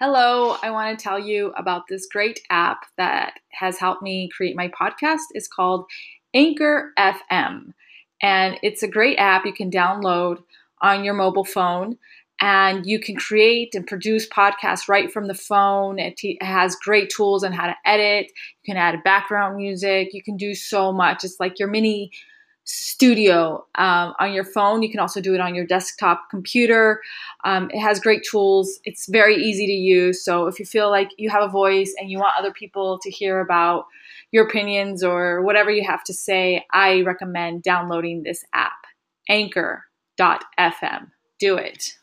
Hello, I want to tell you about this great app that has helped me create my podcast. It's called Anchor FM. And it's a great app you can download on your mobile phone and you can create and produce podcasts right from the phone. It, it, has great tools on how to edit. You can add background music. You can do so much. It's like your mini studio um, on your phone. You can also do it on your desktop computer. Um, it has great tools. It's very easy to use. So if you feel like you have a voice and you want other people to hear about your opinions or whatever you have to say, I recommend downloading this app, anchor.fm. Do it.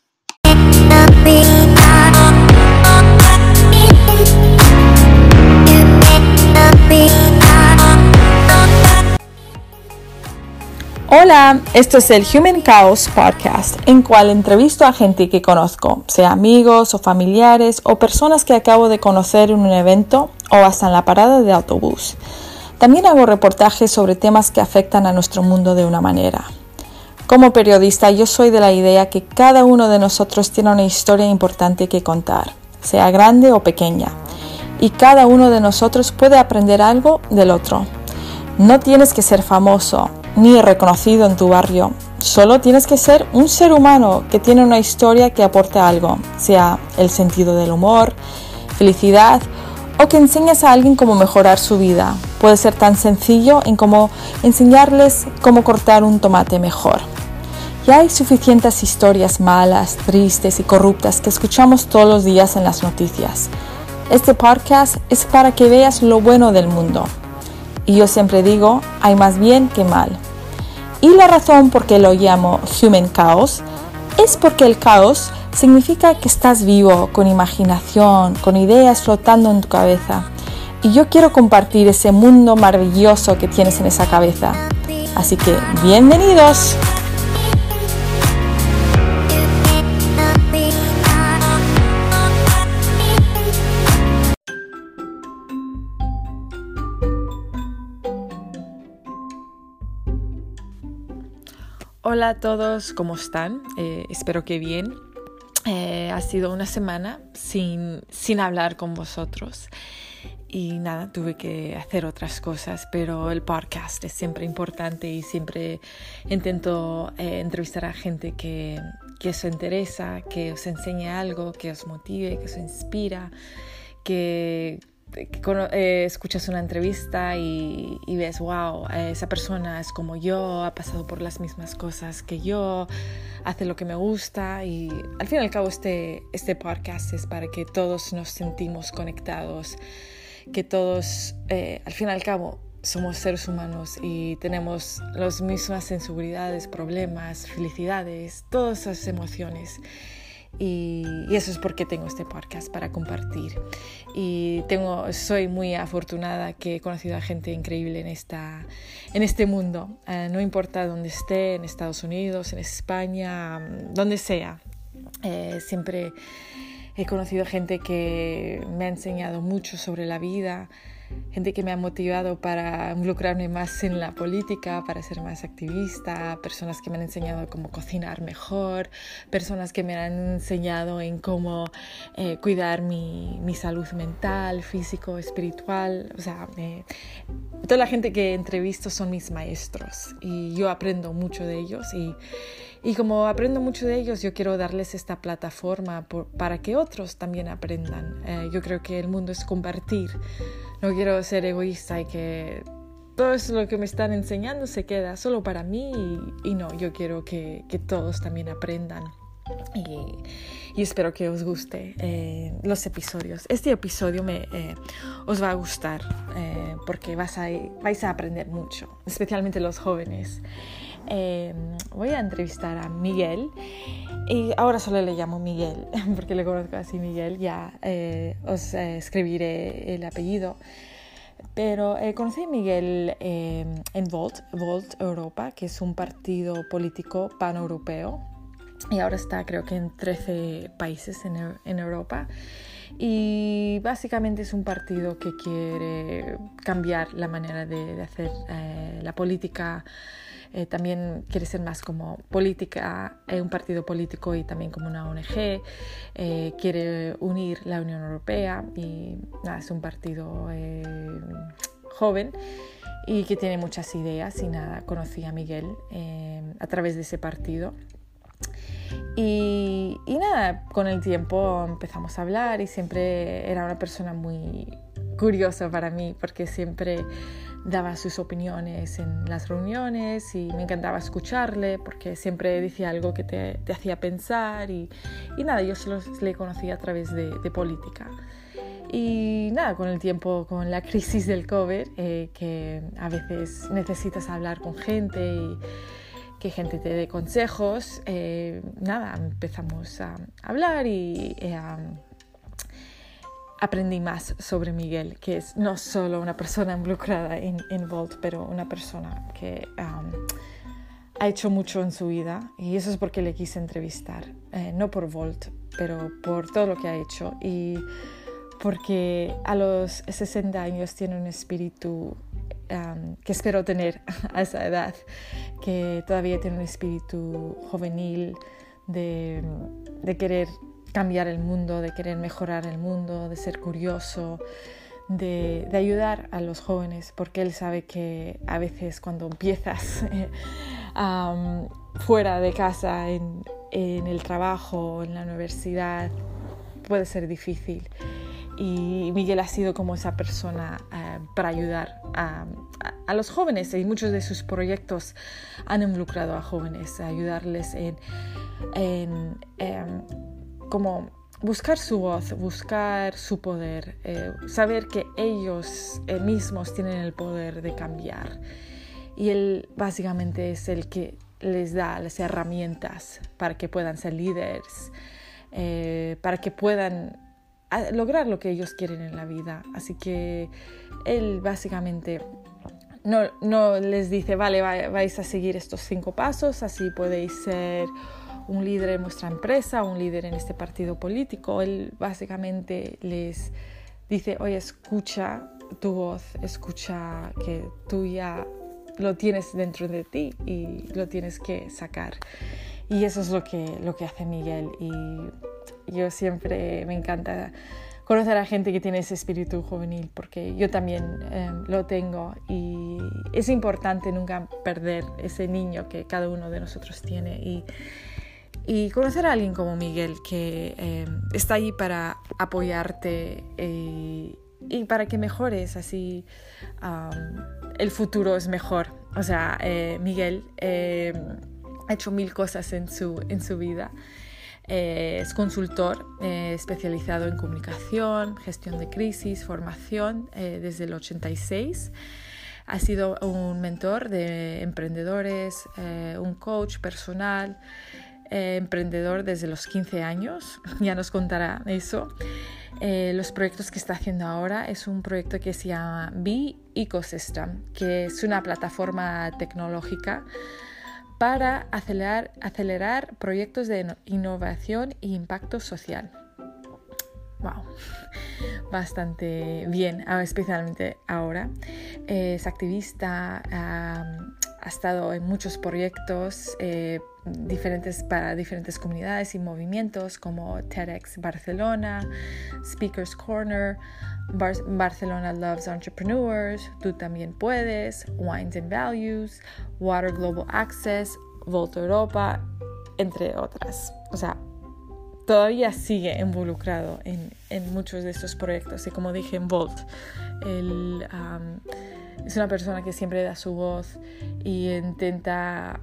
Hola, esto es el Human Chaos Podcast, en cual entrevisto a gente que conozco, sea amigos o familiares o personas que acabo de conocer en un evento o hasta en la parada de autobús. También hago reportajes sobre temas que afectan a nuestro mundo de una manera. Como periodista yo soy de la idea que cada uno de nosotros tiene una historia importante que contar, sea grande o pequeña, y cada uno de nosotros puede aprender algo del otro. No tienes que ser famoso, ni reconocido en tu barrio. Solo tienes que ser un ser humano que tiene una historia que aporte algo, sea el sentido del humor, felicidad o que enseñes a alguien cómo mejorar su vida. Puede ser tan sencillo en como enseñarles cómo cortar un tomate mejor. Ya hay suficientes historias malas, tristes y corruptas que escuchamos todos los días en las noticias. Este podcast es para que veas lo bueno del mundo. Y yo siempre digo, hay más bien que mal. Y la razón por qué lo llamo Human Chaos es porque el caos significa que estás vivo, con imaginación, con ideas flotando en tu cabeza. Y yo quiero compartir ese mundo maravilloso que tienes en esa cabeza. Así que, bienvenidos. Hola a todos, ¿cómo están? Eh, espero que bien. Eh, ha sido una semana sin, sin hablar con vosotros y nada, tuve que hacer otras cosas, pero el podcast es siempre importante y siempre intento eh, entrevistar a gente que, que os interesa, que os enseñe algo, que os motive, que os inspira, que eh, escuchas una entrevista y, ves, wow, esa persona es como yo, ha pasado por las mismas cosas que yo, hace lo que me gusta y al fin y al cabo este, este podcast es para que todos nos sentimos conectados, que todos, eh, al fin y al cabo, somos seres humanos y tenemos las mismas sensibilidades, problemas, felicidades, todas esas emociones. Y, eso es porque tengo este podcast para compartir. Y tengo, soy muy afortunada que he conocido a gente increíble en, esta, en este mundo. Eh, no importa dónde esté, en Estados Unidos, en España, donde sea. Eh, siempre he conocido gente que me ha enseñado mucho sobre la vida, gente que me ha motivado para involucrarme más en la política, para ser más activista, personas que me han enseñado cómo cocinar mejor, personas que me han enseñado en cómo eh, cuidar mi, mi, salud mental, físico, espiritual. O sea, toda la gente que entrevisto son mis maestros y yo aprendo mucho de ellos y y como aprendo mucho de ellos, yo quiero darles esta plataforma para que otros también aprendan. Eh, yo creo que el mundo es compartir. No quiero ser egoísta y que todo eso lo que me están enseñando se queda solo para mí y, no, yo quiero que, que todos también aprendan. Y, y, espero que os guste eh, los episodios. Este episodio me, eh, os va a gustar porque vas a, vais a aprender mucho, especialmente los jóvenes. Em, voy a entrevistar a Miguel y ahora solo le llamo Miguel porque le conozco así Miguel, ya eh, os eh, escribiré el apellido. Pero eh, conocí a Miguel em, en Volt, Volt Europa, que es un partido político paneuropeo y ahora está creo que en 13 países en, en Europa. Y básicamente es un partido que quiere cambiar la manera de, de hacer la política eh, también quiere ser más como política, eh, un partido político y también como una ONG, quiere unir la Unión Europea y nada, es un partido joven y que tiene muchas ideas y nada, conocí a Miguel a través de ese partido. Y, y, nada, con el tiempo empezamos a hablar y siempre era una persona muy curiosa para mí porque siempre daba sus opiniones en las reuniones y me encantaba escucharle porque siempre decía algo que te, hacía pensar y, y, nada, yo solo le conocía a través de, de, política. Y nada, con el tiempo, con la crisis del COVID, eh, que a veces necesitas hablar con gente y que gente te dé consejos, eh, nada, empezamos a hablar y eh, a aprendí más sobre Miguel, que es no solo una persona involucrada en, en Volt, pero una persona que um, ha hecho mucho en su vida. Y eso es porque le quise entrevistar, eh, no por Volt, pero por todo lo que ha hecho. Y porque a los 60 años tiene un espíritu um, que espero tener a esa edad, que todavía tiene un espíritu juvenil de, de querer cambiar el mundo, de querer mejorar el mundo, de ser curioso, de, ayudar a los jóvenes, porque él sabe que a veces cuando empiezas fuera de casa, en, el trabajo, en la universidad, puede ser difícil. Y Miguel ha sido como esa persona eh, para ayudar a, los jóvenes y muchos de sus proyectos han involucrado a jóvenes, a ayudarles en, en em, como buscar su voz, buscar su poder, eh, saber que ellos eh, mismos tienen el poder de cambiar. Y él básicamente es el que les da las herramientas para que puedan ser líderes, eh, para que puedan ah, lograr lo que ellos quieren en la vida. Así que él básicamente no, no les dice, vale, vais a seguir estos cinco pasos, así podéis ser un líder en vuestra empresa, un líder en este partido político, él básicamente les dice, oye, escucha tu voz, escucha que tú ya lo tienes dentro de ti y lo tienes que sacar. Y eso es lo que, lo que hace Miguel. Y yo siempre me encanta conocer a gente que tiene ese espíritu juvenil, porque yo también eh, lo tengo y es importante nunca perder ese niño que cada uno de nosotros tiene. Y y conocer a alguien como Miguel que eh, está ahí para apoyarte eh, y para que mejores, así el futuro es mejor. O sea, eh, Miguel ha hecho mil cosas en su, en su vida. es consultor especializado en comunicación, gestión de crisis, formación desde el 86. Ha sido un mentor de emprendedores, un coach personal, eh, emprendedor desde los 15 años, ya nos contará eso. Eh, los proyectos que está haciendo ahora es un proyecto que se llama Be Ecosystem, que es una plataforma tecnológica para acelerar, acelerar proyectos de innovación e impacto social. Wow, bastante bien, ah, especialmente ahora. Es activista, ha estado en muchos proyectos eh, diferentes para diferentes comunidades y movimientos como TEDx Barcelona, Speakers Corner, Barcelona Loves Entrepreneurs, Tú también puedes, Wines and Values, Water Global Access, Volta Europa, entre otras. O sea, todavía sigue involucrado en, muchos de estos proyectos. Y como dije en Volt, el es una persona que siempre da su voz y intenta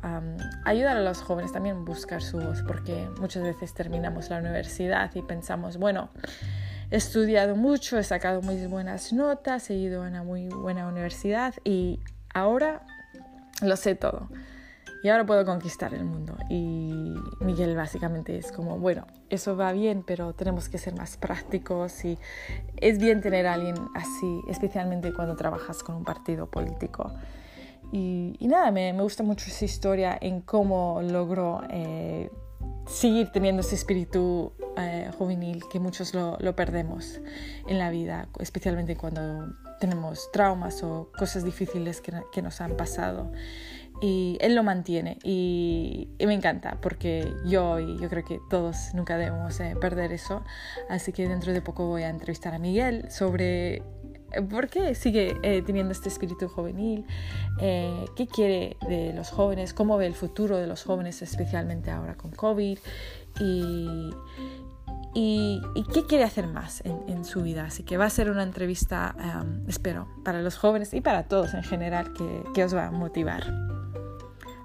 ayudar a los jóvenes también a buscar su voz, porque muchas veces terminamos la universidad y pensamos, bueno, he estudiado mucho, he sacado muy buenas notas, he ido a una muy buena universidad y ahora lo sé todo y ahora puedo conquistar el mundo. Y Miguel básicamente es como, bueno, eso va bien, pero tenemos que ser más prácticos y es bien tener a alguien así, especialmente cuando trabajas con un partido político. Y, nada, me, me, gusta mucho esa historia en cómo logró eh, seguir teniendo ese espíritu eh, juvenil que muchos lo, lo, perdemos en la vida, especialmente cuando tenemos traumas o cosas difíciles que, que nos han pasado. Y él lo mantiene y, me encanta porque yo y yo creo que todos nunca debemos eh, perder eso. Así que dentro de poco voy a entrevistar a Miguel sobre eh, por qué sigue eh, teniendo este espíritu juvenil, qué quiere de los jóvenes, cómo ve el futuro de los jóvenes, especialmente ahora con COVID y, y, qué quiere hacer más en, su vida. Así que va a ser una entrevista, espero, para los jóvenes y para todos en general que, que os va a motivar.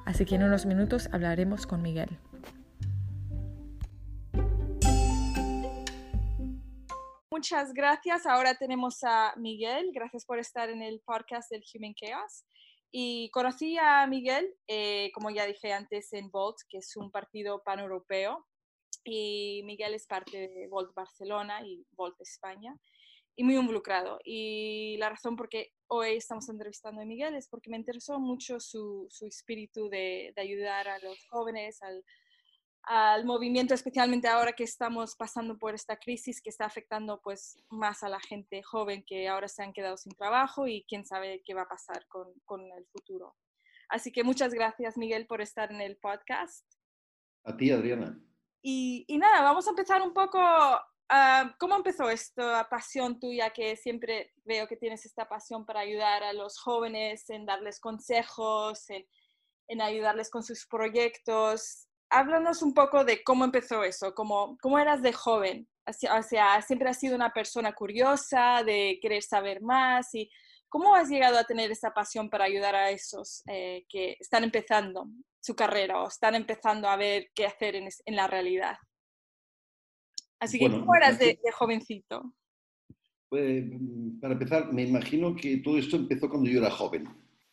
Así que en unos minutos hablaremos con Miguel. Muchas gracias. Ahora tenemos a Miguel. Gracias por estar en el podcast del Human Chaos. Y conocí a Miguel, eh, como ya dije antes, en Volt, que es un partido paneuropeo. Y Miguel es parte de Volt Barcelona y Volt España y muy involucrado. Y la razón por qué hoy estamos entrevistando a Miguel es porque me interesó mucho su, su espíritu de, de, ayudar a los jóvenes, al, al, movimiento, especialmente ahora que estamos pasando por esta crisis que está afectando pues más a la gente joven que ahora se han quedado sin trabajo y quién sabe qué va a pasar con, con el futuro. Así que muchas gracias Miguel por estar en el podcast. A ti, Adriana. Y, y nada, vamos a empezar un poco Ah, ¿Cómo empezó esta pasión tuya que siempre veo que tienes esta pasión para ayudar a los jóvenes, en darles consejos, en, ayudarles con sus proyectos? Háblanos un poco de cómo empezó eso, cómo, cómo eras de joven. O sea, siempre has sido una persona curiosa, de querer saber más y ¿cómo has llegado a tener esa pasión para ayudar a esos eh, que están empezando su carrera o están empezando a ver qué hacer en, en la realidad? Así que, ¿cómo eras de, jovencito? Pues, para empezar, me imagino que todo esto empezó cuando yo era joven.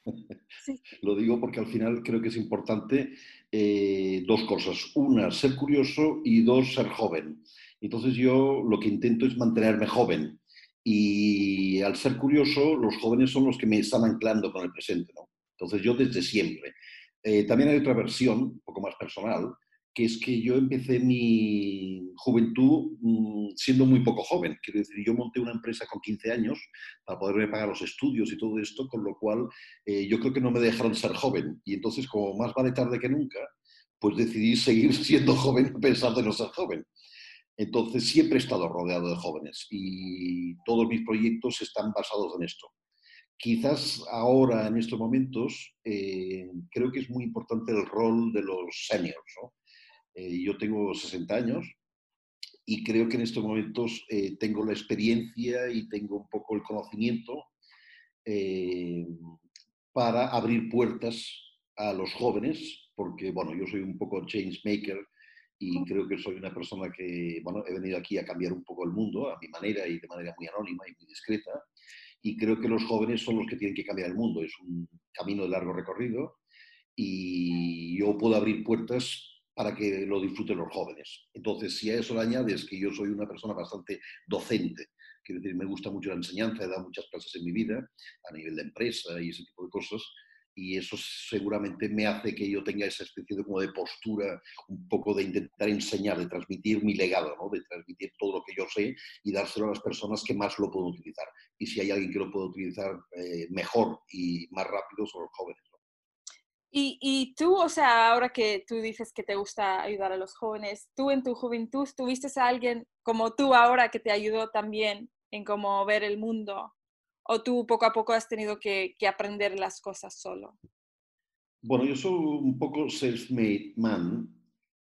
Lo digo porque al final creo que es importante eh, dos cosas. Una, ser curioso y dos, ser joven. Entonces yo lo que intento es mantenerme joven. Y al ser curioso, los jóvenes son los que me están anclando con el presente. ¿no? Entonces yo desde siempre. Eh, también hay otra versión, un poco más personal, que es que yo empecé mi juventud mm, siendo muy poco joven. Quiero decir, yo monté una empresa con 15 años para poderme pagar los estudios y todo esto, con lo cual eh, yo creo que no me dejaron ser joven. Y entonces, como más vale tarde que nunca, pues decidí seguir siendo joven a pesar de no ser joven. Entonces, siempre he estado rodeado de jóvenes y todos mis proyectos están basados en esto. Quizás ahora, en estos momentos, eh, creo que es muy importante el rol de los seniors, ¿no? Eh, yo tengo 60 años y creo que en estos momentos eh, tengo la experiencia y tengo un poco el conocimiento eh, para abrir puertas a los jóvenes, porque bueno, yo soy un poco change maker y creo que soy una persona que, bueno, he venido aquí a cambiar un poco el mundo a mi manera y de manera muy anónima y muy discreta. Y creo que los jóvenes son los que tienen que cambiar el mundo. Es un camino de largo recorrido y yo puedo abrir puertas para que lo disfruten los jóvenes. Entonces, si a eso le añades que yo soy una persona bastante docente, quiero decir, me gusta mucho la enseñanza, he dado muchas clases en mi vida a nivel de empresa y ese tipo de cosas, y eso seguramente me hace que yo tenga esa especie de, como de postura, un poco de intentar enseñar, de transmitir mi legado, de transmitir todo lo que yo sé y dárselo a las personas que más lo pueden utilizar. Y si hay alguien que lo puede utilizar eh, mejor y más rápido, son los jóvenes. Y, tú, o sea, ahora que tú dices que te gusta ayudar a los jóvenes, tú en tu juventud tuviste a alguien como tú ahora que te ayudó también en cómo ver el mundo, o tú poco a poco has tenido que, aprender las cosas solo. Bueno, yo soy un poco self-made man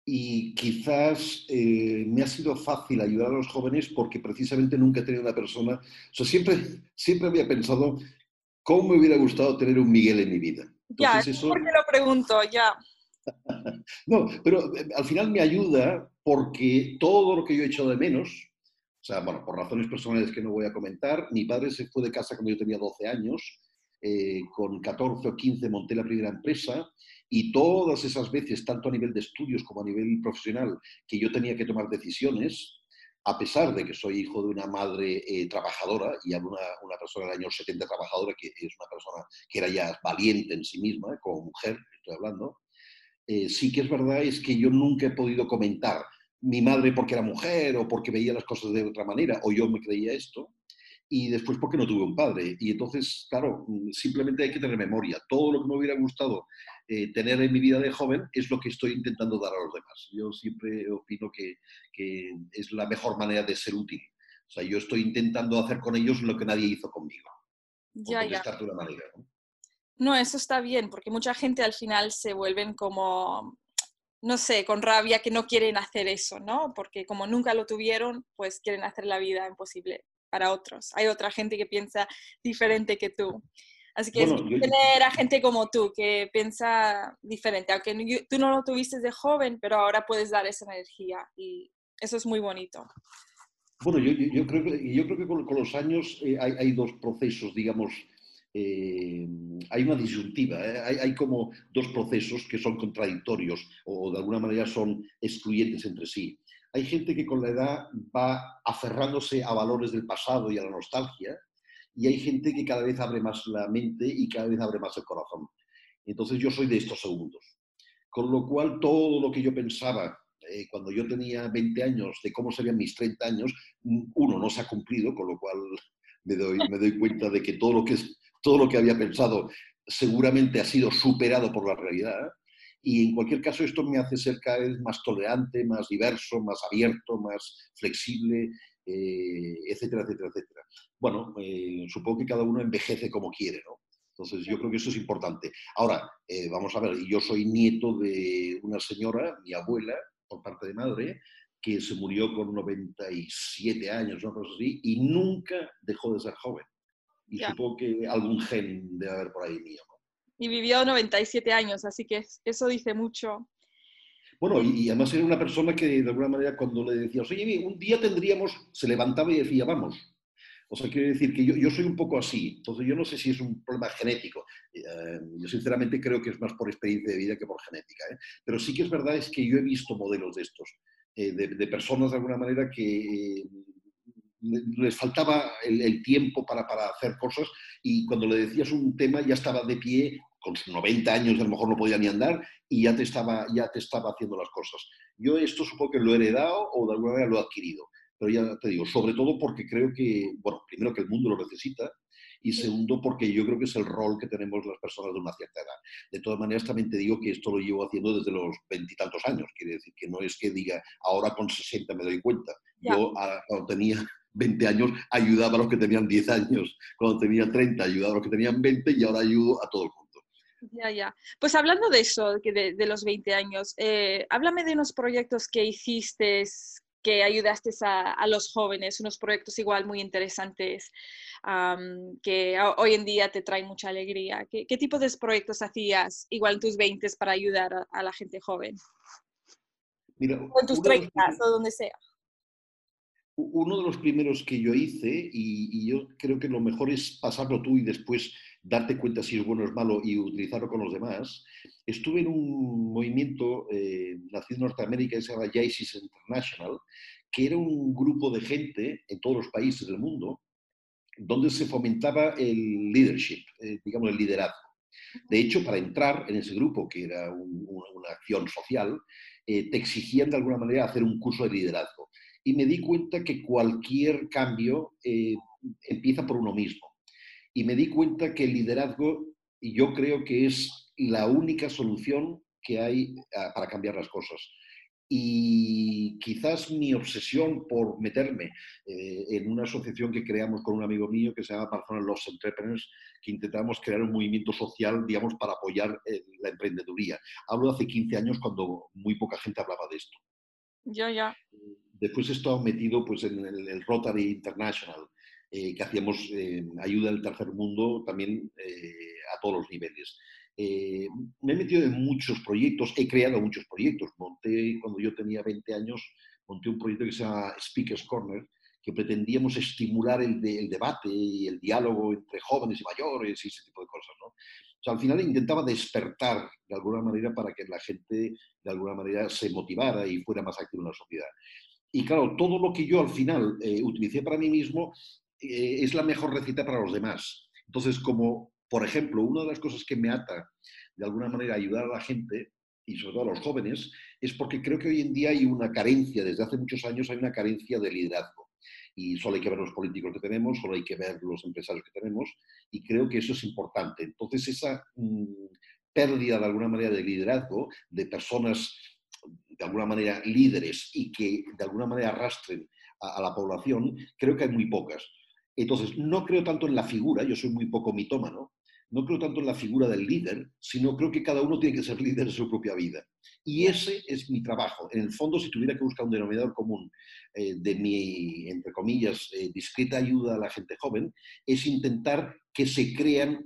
y quizás eh, me ha sido fácil ayudar a los jóvenes porque precisamente nunca he tenido una persona, o sea, siempre, siempre había pensado cómo me hubiera gustado tener un Miguel en mi vida ya, eso... ¿por qué lo pregunto? Ya. no, pero eh, al final me ayuda porque todo lo que yo he hecho de menos, o sea, bueno, por razones personales que no voy a comentar, mi padre se fue de casa cuando yo tenía 12 años, eh, con 14 o 15 monté la primera empresa y todas esas veces, tanto a nivel de estudios como a nivel profesional, que yo tenía que tomar decisiones, a pesar de que soy hijo de una madre eh, trabajadora y una, una persona del año 70 trabajadora, que es una persona que era ya valiente en sí misma, como mujer, estoy hablando, eh, sí que es verdad es que yo nunca he podido comentar mi madre porque era mujer o porque veía las cosas de otra manera o yo me creía esto y después porque no tuve un padre. Y entonces, claro, simplemente hay que tener memoria. Todo lo que me hubiera gustado eh, tener en mi vida de joven es lo que estoy intentando dar a los demás. Yo siempre opino que, es la mejor manera de ser útil. O sea, yo estoy intentando hacer con ellos lo que nadie hizo conmigo. Ya, ya. ¿no? eso está bien, porque mucha gente al final se vuelven como, no sé, con rabia que no quieren hacer eso, ¿no? Porque como nunca lo tuvieron, pues quieren hacer la vida imposible para otros. Hay otra gente que piensa diferente que tú. Así que tener a gente como tú que piensa diferente, aunque tú no lo tuviste de joven, pero ahora puedes dar esa energía y eso es muy bonito. Bueno, yo, creo, que, yo creo que con, los años eh, hay, dos procesos, digamos, eh, hay una disyuntiva, ¿eh? hay, hay, como dos procesos que son contradictorios o de alguna manera son excluyentes entre sí. Hay gente que con la edad va aferrándose a valores del pasado y a la nostalgia, y hay gente que cada vez abre más la mente y cada vez abre más el corazón. Entonces yo soy de estos segundos. Con lo cual todo lo que yo pensaba eh, cuando yo tenía 20 años de cómo serían mis 30 años, uno no se ha cumplido, con lo cual me doy, me doy cuenta de que todo lo que, todo lo que había pensado seguramente ha sido superado por la realidad. Y en cualquier caso esto me hace ser cada vez más tolerante, más diverso, más abierto, más flexible, eh, etcétera, etcétera, etcétera bueno, eh, supongo que cada uno envejece como quiere, ¿no? Entonces, yo creo que eso es importante. Ahora, eh, vamos a ver, yo soy nieto de una señora, mi abuela, por parte de madre, que se murió con 97 años, ¿no? así, y nunca dejó de ser joven. Y supongo que algún gen debe haber por ahí mío. ¿no? Y vivió 97 años, así que eso dice mucho. Bueno, y, y, además era una persona que de alguna manera cuando le decías, oye, un día tendríamos, se levantaba y decía, vamos, o sea, quiero decir que yo, yo, soy un poco así. Entonces, yo no sé si es un problema genético. Eh, yo sinceramente creo que es más por experiencia de vida que por genética. ¿eh? Pero sí que es verdad es que yo he visto modelos de estos, eh, de, personas de alguna manera que les faltaba el, tiempo para, para, hacer cosas y cuando le decías un tema ya estaba de pie, con sus 90 años a lo mejor no podía ni andar y ya te estaba, ya te estaba haciendo las cosas. Yo esto supongo que lo he heredado o de alguna manera lo he adquirido pero ya te digo, sobre todo porque creo que, bueno, primero que el mundo lo necesita y segundo porque yo creo que es el rol que tenemos las personas de una cierta edad. De todas maneras, también te digo que esto lo llevo haciendo desde los veintitantos años, quiere decir que no es que diga, ahora con 60 me doy cuenta. Yo cuando tenía 20 años ayudaba a los que tenían 10 años, cuando tenía 30 ayudaba a los que tenían 20 y ahora ayudo a todo el mundo. Ya, ya. Pues hablando de eso, de, de los 20 años, eh, háblame de unos proyectos que hiciste que ayudaste a, los jóvenes, unos proyectos igual muy interesantes que hoy en día te traen mucha alegría. ¿Qué, tipo de proyectos hacías igual en tus 20 para ayudar a, la gente joven? o en tus 30 o donde sea. Uno de los primeros que yo hice, y, yo creo que lo mejor es pasarlo tú y después darte cuenta si es bueno o es malo y utilizarlo con los demás, estuve en un movimiento eh, nacido en Norteamérica que se llama JAISIS International, que era un grupo de gente en todos los países del mundo donde se fomentaba el leadership, eh, digamos el liderazgo. De hecho, para entrar en ese grupo, que era una acción social, eh, te exigían de alguna manera hacer un curso de liderazgo. Y me di cuenta que cualquier cambio empieza por uno mismo. Y me di cuenta que el liderazgo, yo creo que es la única solución que hay ah, para cambiar las cosas. Y quizás mi obsesión por meterme eh, en una asociación que creamos con un amigo mío que se llama Barcelona Los Entrepreneurs, que intentamos crear un movimiento social, digamos, para apoyar eh, la emprendeduría. Hablo de hace 15 años cuando muy poca gente hablaba de esto. Ya, ya. Después he estado metido pues, en el, Rotary International, eh, que hacíamos ayuda al tercer mundo también a todos los niveles. Eh, me he metido en muchos proyectos, he creado muchos proyectos. Monté, cuando yo tenía 20 años, monté un proyecto que se llama Speakers Corner, que pretendíamos estimular el, debate y el diálogo entre jóvenes y mayores y ese tipo de cosas. ¿no? O sea, al final intentaba despertar de alguna manera para que la gente de alguna manera se motivara y fuera más activa en la sociedad. Y claro, todo lo que yo al final eh, utilicé para mí mismo eh, es la mejor receta para los demás. Entonces, como por ejemplo, una de las cosas que me ata de alguna manera a ayudar a la gente y sobre todo a los jóvenes es porque creo que hoy en día hay una carencia, desde hace muchos años hay una carencia de liderazgo. Y solo hay que ver los políticos que tenemos, solo hay que ver los empresarios que tenemos, y creo que eso es importante. Entonces, esa mm, pérdida de alguna manera de liderazgo, de personas de alguna manera líderes y que de alguna manera arrastren a, la población, creo que hay muy pocas. Entonces, no creo tanto en la figura, yo soy muy poco mitómano, no creo tanto en la figura del líder, sino creo que cada uno tiene que ser líder de su propia vida. Y ese es mi trabajo. En el fondo, si tuviera que buscar un denominador común eh, de mi, entre comillas, eh, discreta ayuda a la gente joven, es intentar que se crean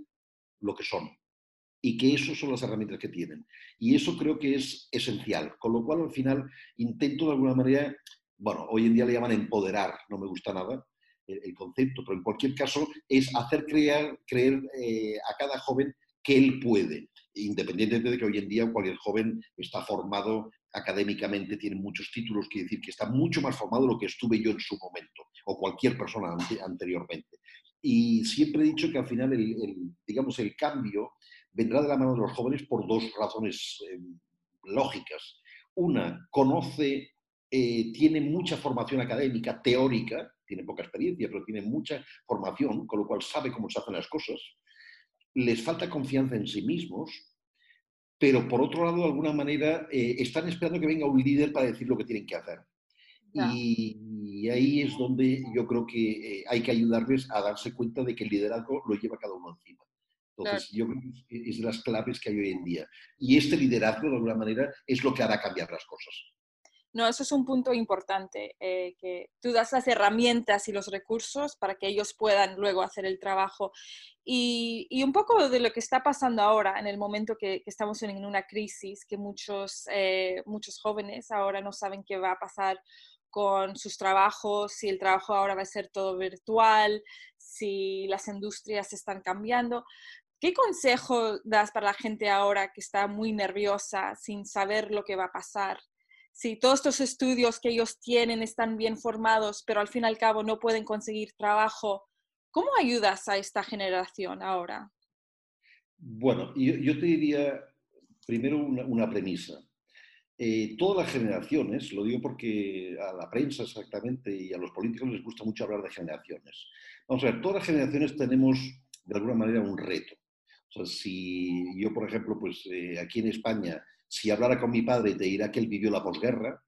lo que son y que esas son las herramientas que tienen. Y eso creo que es esencial. Con lo cual, al final, intento de alguna manera, bueno, hoy en día le llaman empoderar, no me gusta nada, el, concepto, pero en cualquier caso es hacer creer, creer eh, a cada joven que él puede, independientemente de que hoy en día cualquier joven está formado académicamente, tiene muchos títulos, quiere decir que está mucho más formado de lo que estuve yo en su momento, o cualquier persona anteriormente. Y siempre he dicho que al final, el, digamos, el cambio vendrá de la mano de los jóvenes por dos razones eh, lógicas. Una, conoce, eh, tiene mucha formación académica, teórica, tiene poca experiencia, pero tiene mucha formación, con lo cual sabe cómo se hacen las cosas. Les falta confianza en sí mismos, pero por otro lado, de alguna manera, eh, están esperando que venga un líder para decir lo que tienen que hacer. Y, ahí es donde yo creo que eh, hay que ayudarles a darse cuenta de que el liderazgo lo lleva cada uno encima. Entonces, yo creo que es de las claves que hay hoy en día. Y este liderazgo, de alguna manera, es lo que hará cambiar las cosas. No, eso es un punto importante, eh, que tú das las herramientas y los recursos para que ellos puedan luego hacer el trabajo. Y, un poco de lo que está pasando ahora, en el momento que, estamos en una crisis, que muchos, eh, muchos jóvenes ahora no saben qué va a pasar con sus trabajos, si el trabajo ahora va a ser todo virtual, si las industrias están cambiando. ¿Qué consejo das para la gente ahora que está muy nerviosa sin saber lo que va a pasar? Si todos estos estudios que ellos tienen están bien formados, pero al fin y al cabo no pueden conseguir trabajo, ¿cómo ayudas a esta generación ahora? Bueno, yo, te diría primero una, premisa. Eh, todas las generaciones, lo digo porque a la prensa exactamente y a los políticos les gusta mucho hablar de generaciones. Vamos a ver, todas las generaciones tenemos de alguna manera un reto. O sea, si yo, por ejemplo, pues eh, aquí en España si hablara con mi padre, te dirá que él vivió la posguerra.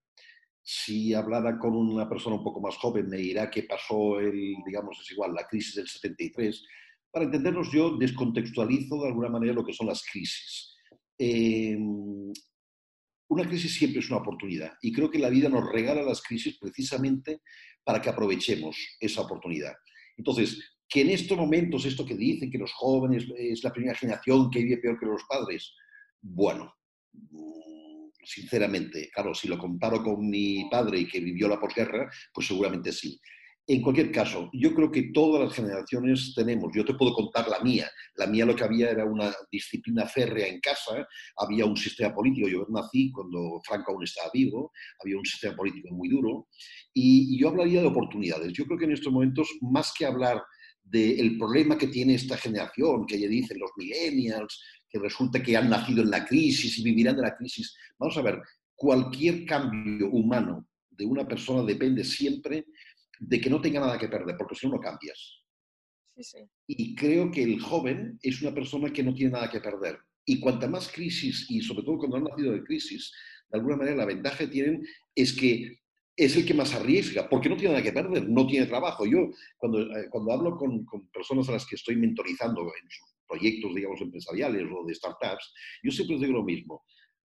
Si hablara con una persona un poco más joven, me dirá que pasó, el, digamos, es igual, la crisis del 73. Para entendernos, yo descontextualizo de alguna manera lo que son las crisis. Em, una crisis siempre es una oportunidad y creo que la vida nos regala las crisis precisamente para que aprovechemos esa oportunidad. Entonces, que en estos momentos, esto que dicen que los jóvenes es la primera generación que vive peor que los padres, bueno, sinceramente, claro, si lo comparo con mi padre y que vivió la posguerra, pues seguramente sí. En cualquier caso, yo creo que todas las generaciones tenemos, yo te puedo contar la mía, la mía lo que había era una disciplina férrea en casa, había un sistema político, yo nací cuando Franco aún estaba vivo, había un sistema político muy duro, y, y yo hablaría de oportunidades. Yo creo que en estos momentos, más que hablar del problema que tiene esta generación, que ya dicen los millennials, que resulta que han nacido en la crisis y vivirán de la crisis. Vamos a ver, cualquier cambio humano de una persona depende siempre de que no tenga nada que perder, porque si no, no cambias. Y creo que el joven es una persona que no tiene nada que perder. Y cuanta más crisis, y sobre todo cuando han nacido de crisis, de alguna manera la ventaja que tienen es que es el que más arriesga, porque no tiene nada que perder, no tiene trabajo. Yo, cuando, eh, hablo con, con, personas a las que estoy mentorizando en sus proyectos, digamos, empresariales o de startups, yo siempre digo lo mismo.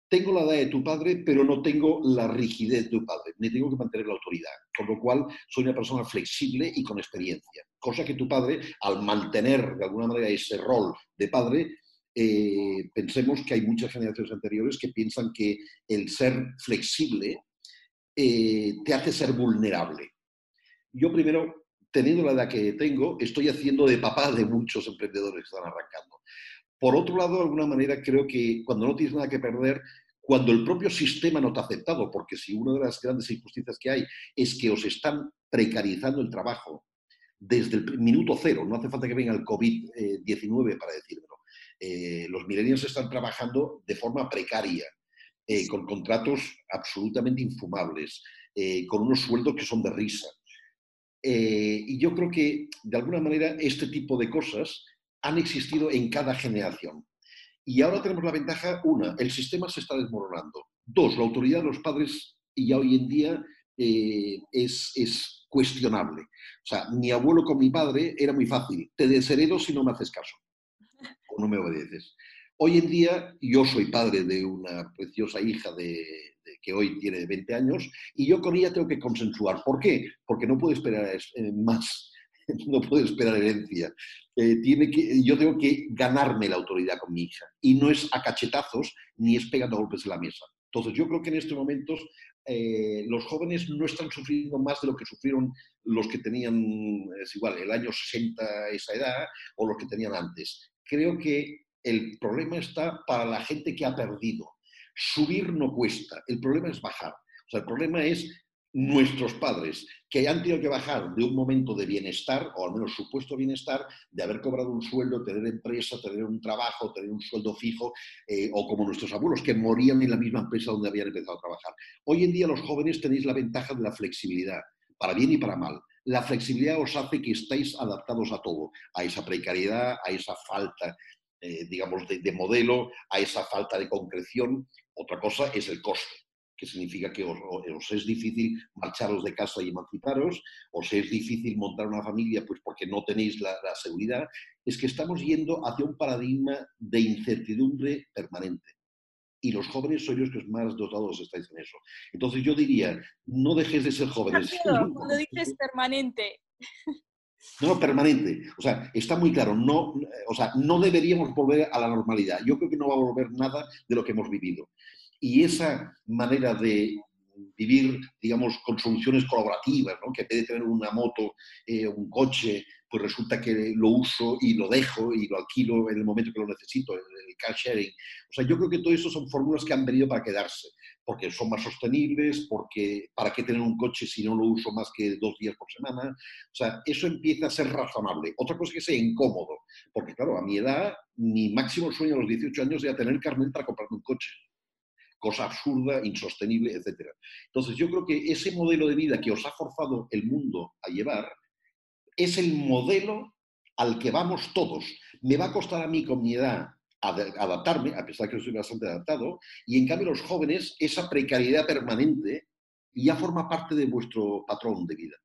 Tengo la edad de tu padre, pero no tengo la rigidez de tu padre, ni tengo que mantener la autoridad. Con lo cual, soy una persona flexible y con experiencia. Cosa que tu padre, al mantener de alguna manera ese rol de padre, eh, pensemos que hay muchas generaciones anteriores que piensan que el ser flexible eh, te hace ser vulnerable. Yo primero teniendo la edad que tengo, estoy haciendo de papá de muchos emprendedores que están arrancando. Por otro lado, de alguna manera, creo que cuando no tienes nada que perder, cuando el propio sistema no te ha aceptado, porque si una de las grandes injusticias que hay es que os están precarizando el trabajo desde el minuto cero, no hace falta que venga el COVID-19 para decírmelo. Eh, los millennials están trabajando de forma precaria, eh, con contratos absolutamente infumables, eh, con unos sueldos que son de risa. Eh, y yo creo que, de alguna manera, este tipo de cosas han existido en cada generación. Y ahora tenemos la ventaja, una, el sistema se está desmoronando. Dos, la autoridad de los padres ya hoy en día eh, es, es cuestionable. O sea, mi abuelo con mi padre era muy fácil. Te desheredo si no me haces caso o no me obedeces. Hoy en día yo soy padre de una preciosa hija de, que hoy tiene 20 años y yo con ella tengo que consensuar. ¿Por qué? Porque no puedo esperar eh, más, no puedo esperar herencia. Eh, tiene que, yo tengo que ganarme la autoridad con mi hija y no es a cachetazos ni es pegando golpes en la mesa. Entonces yo creo que en estos momentos eh, los jóvenes no están sufriendo más de lo que sufrieron los que tenían, es igual, el año 60 esa edad o los que tenían antes. Creo que el problema está para la gente que ha perdido. Subir no cuesta, el problema es bajar. O sea, el problema es nuestros padres, que han tenido que bajar de un momento de bienestar, o al menos supuesto bienestar, de haber cobrado un sueldo, tener empresa, tener un trabajo, tener un sueldo fijo, eh, o como nuestros abuelos, que morían en la misma empresa donde habían empezado a trabajar. Hoy en día los jóvenes tenéis la ventaja de la flexibilidad, para bien y para mal. La flexibilidad os hace que estáis adaptados a todo, a esa precariedad, a esa falta eh, digamos, de, modelo a esa falta de concreción. Otra cosa es el coste, que significa que os, es difícil marcharos de casa y emanciparos, os es difícil montar una familia pues porque no tenéis la, seguridad. Es que estamos yendo hacia un paradigma de incertidumbre permanente y los jóvenes sois los que más dotados estáis en eso. Entonces yo diría, no dejes de ser jóvenes. Cuando dices permanente. No, permanente. O sea, está muy claro, no, o sea, no deberíamos volver a la normalidad. Yo creo que no va a volver nada de lo que hemos vivido. Y esa manera de vivir, digamos, con soluciones colaborativas, ¿no? que en vez de tener una moto, eh, un coche, pues resulta que lo uso y lo dejo y lo alquilo en el momento que lo necesito, el, car sharing. O sea, yo creo que todo eso son fórmulas que han venido para quedarse, porque son más sostenibles, porque ¿para qué tener un coche si no lo uso más que dos días por semana? O sea, eso empieza a ser razonable. Otra cosa es que sea incómodo, porque claro, a mi edad, mi máximo sueño a los 18 años era tener carnet para comprarme un coche cosa absurda, insostenible, etc. Entonces, yo creo que ese modelo de vida que os ha forzado el mundo a llevar es el modelo al que vamos todos. Me va a costar a mí con mi edad adaptarme, a pesar de que soy bastante adaptado, y en cambio los jóvenes, esa precariedad permanente ya forma parte de vuestro patrón de vida.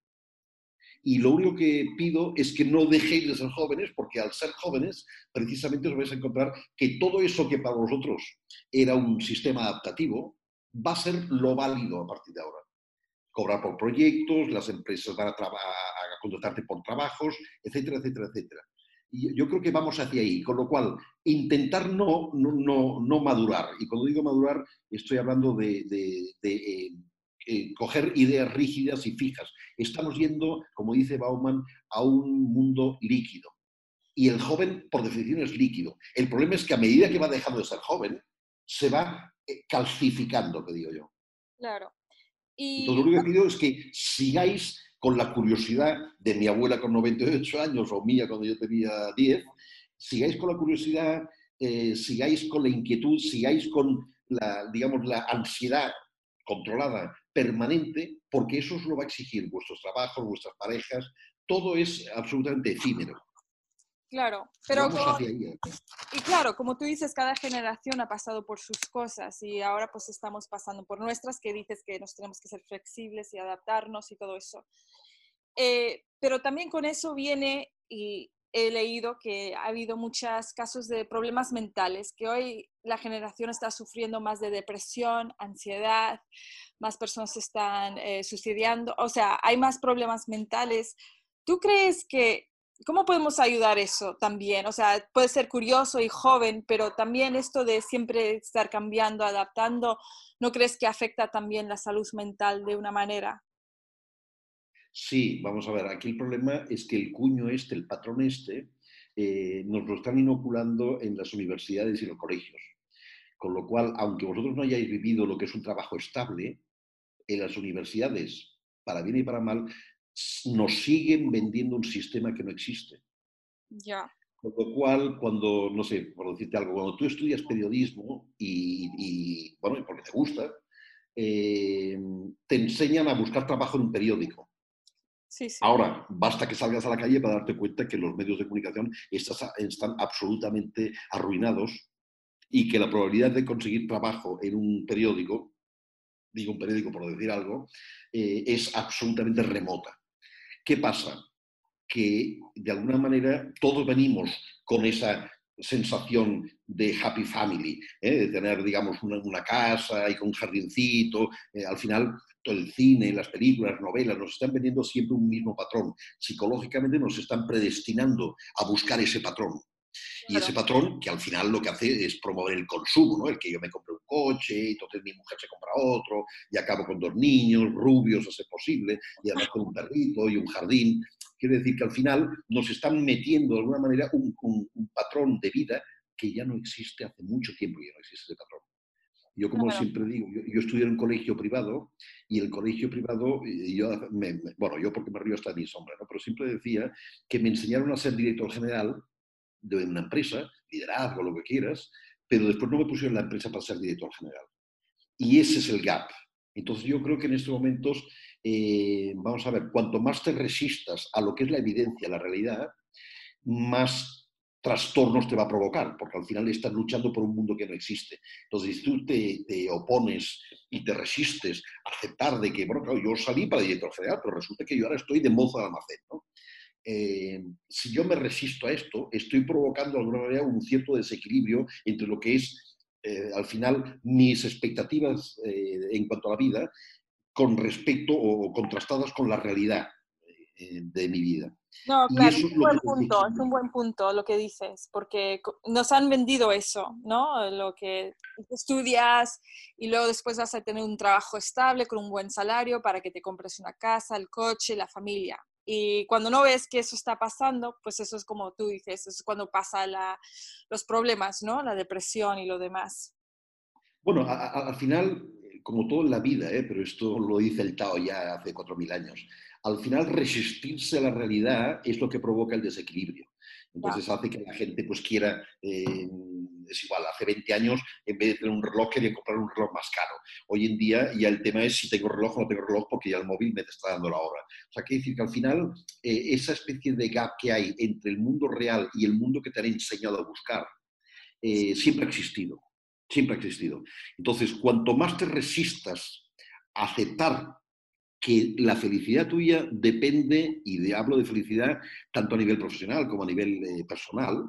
Y lo único que pido es que no dejéis de ser jóvenes, porque al ser jóvenes, precisamente os vais a encontrar que todo eso que para vosotros era un sistema adaptativo, va a ser lo válido a partir de ahora. Cobrar por proyectos, las empresas van a, a contratarte por trabajos, etcétera, etcétera, etcétera. Y yo creo que vamos hacia ahí, con lo cual, intentar no, no, no, madurar. Y cuando digo madurar, estoy hablando de, eh, eh, coger ideas rígidas y fijas. Estamos yendo, como dice Bauman, a un mundo líquido. Y el joven, por definición, es líquido. El problema es que a medida que va dejando de ser joven, se va eh, calcificando, que digo yo. Claro. Y... Entonces, lo único que pido es que sigáis con la curiosidad de mi abuela con 98 años o mía cuando yo tenía 10, sigáis con la curiosidad, eh, sigáis con la inquietud, sigáis con la, digamos, la ansiedad controlada permanente, porque eso os lo va a exigir vuestros trabajos, vuestras parejas, todo es absolutamente efímero. Claro, pero ¿eh? y claro, como tú dices, cada generación ha pasado por sus cosas y ahora pues estamos pasando por nuestras, que dices que nos tenemos que ser flexibles y adaptarnos y todo eso. Eh, pero también con eso viene, y he leído que ha habido muchos casos de problemas mentales, que hoy la generación está sufriendo más de depresión, ansiedad, más personas están eh, suicidiando, o sea, hay más problemas mentales. ¿Tú crees que, cómo podemos ayudar eso también? O sea, puede ser curioso y joven, pero también esto de siempre estar cambiando, adaptando, ¿no crees que afecta también la salud mental de una manera? Sí, vamos a ver, aquí el problema es que el cuño este, el patrón este, eh, nos lo están inoculando en las universidades y los colegios. Con lo cual, aunque vosotros no hayáis vivido lo que es un trabajo estable, en las universidades, para bien y para mal, nos siguen vendiendo un sistema que no existe. Ya. Con lo cual, cuando, no sé, por decirte algo, cuando tú estudias periodismo y, bueno, porque te gusta, eh, te enseñan a buscar trabajo en un periódico. Ahora, basta que salgas a la calle para darte cuenta que los medios de comunicación están absolutamente arruinados y que la probabilidad de conseguir trabajo en un periódico, digo un periódico por decir algo, eh, es absolutamente remota. ¿Qué pasa? Que de alguna manera todos venimos con esa sensación de happy family, ¿eh? de tener, digamos, una, casa y con un jardincito. Eh, al final, todo el cine, las películas, las novelas, nos están vendiendo siempre un mismo patrón. Psicológicamente nos están predestinando a buscar ese patrón. Y ese patrón que al final lo que hace es promover el consumo, ¿no? El que yo me compre un coche, y entonces mi mujer se compra otro, y acabo con dos niños, rubios a ser posible, y además con un perrito y un jardín. Quiere decir que al final nos están metiendo de alguna manera un, patrón de vida que ya no existe hace mucho tiempo, ya no existe ese patrón. Yo, como siempre digo, yo, estudié en un colegio privado y el colegio privado, yo, bueno, yo porque me río hasta mi sombra, ¿no? pero siempre decía que me enseñaron a ser director general de una empresa, liderazgo, lo que quieras, pero después no me pusieron en la empresa para ser director general. Y ese es el gap. Entonces yo creo que en estos momentos, eh, vamos a ver, cuanto más te resistas a lo que es la evidencia, la realidad, más trastornos te va a provocar, porque al final estás luchando por un mundo que no existe. Entonces, si tú te, te opones y te resistes a aceptar de que, bueno, claro, yo salí para director general, pero resulta que yo ahora estoy de mozo de almacén, ¿no? Eh, si yo me resisto a esto, estoy provocando de alguna manera un cierto desequilibrio entre lo que es, eh, al final, mis expectativas eh, en cuanto a la vida con respecto o contrastadas con la realidad de mi vida. No, claro, es un buen punto, es un buen punto lo que dices, porque nos han vendido eso, ¿no? Lo que estudias y luego después vas a tener un trabajo estable con un buen salario para que te compres una casa, el coche, la familia. Y cuando no ves que eso está pasando, pues eso es como tú dices, es cuando pasan los problemas, ¿no? La depresión y lo demás. Bueno, al final, como todo en la vida, ¿eh? pero esto lo dice el Tao ya hace 4.000 años, al final resistirse a la realidad es lo que provoca el desequilibrio. Entonces hace que la gente pues quiera, eh, es igual, hace 20 años en vez de tener un reloj quería comprar un reloj más caro. Hoy en día ya el tema es si tengo reloj o no tengo reloj porque ya el móvil me está dando la hora. O sea, quiere decir que al final eh, esa especie de gap que hay entre el mundo real y el mundo que te han enseñado a buscar eh, siempre ha existido, siempre ha existido. Entonces, cuanto más te resistas a aceptar que la felicidad tuya depende, y de, hablo de felicidad tanto a nivel profesional como a nivel eh, personal,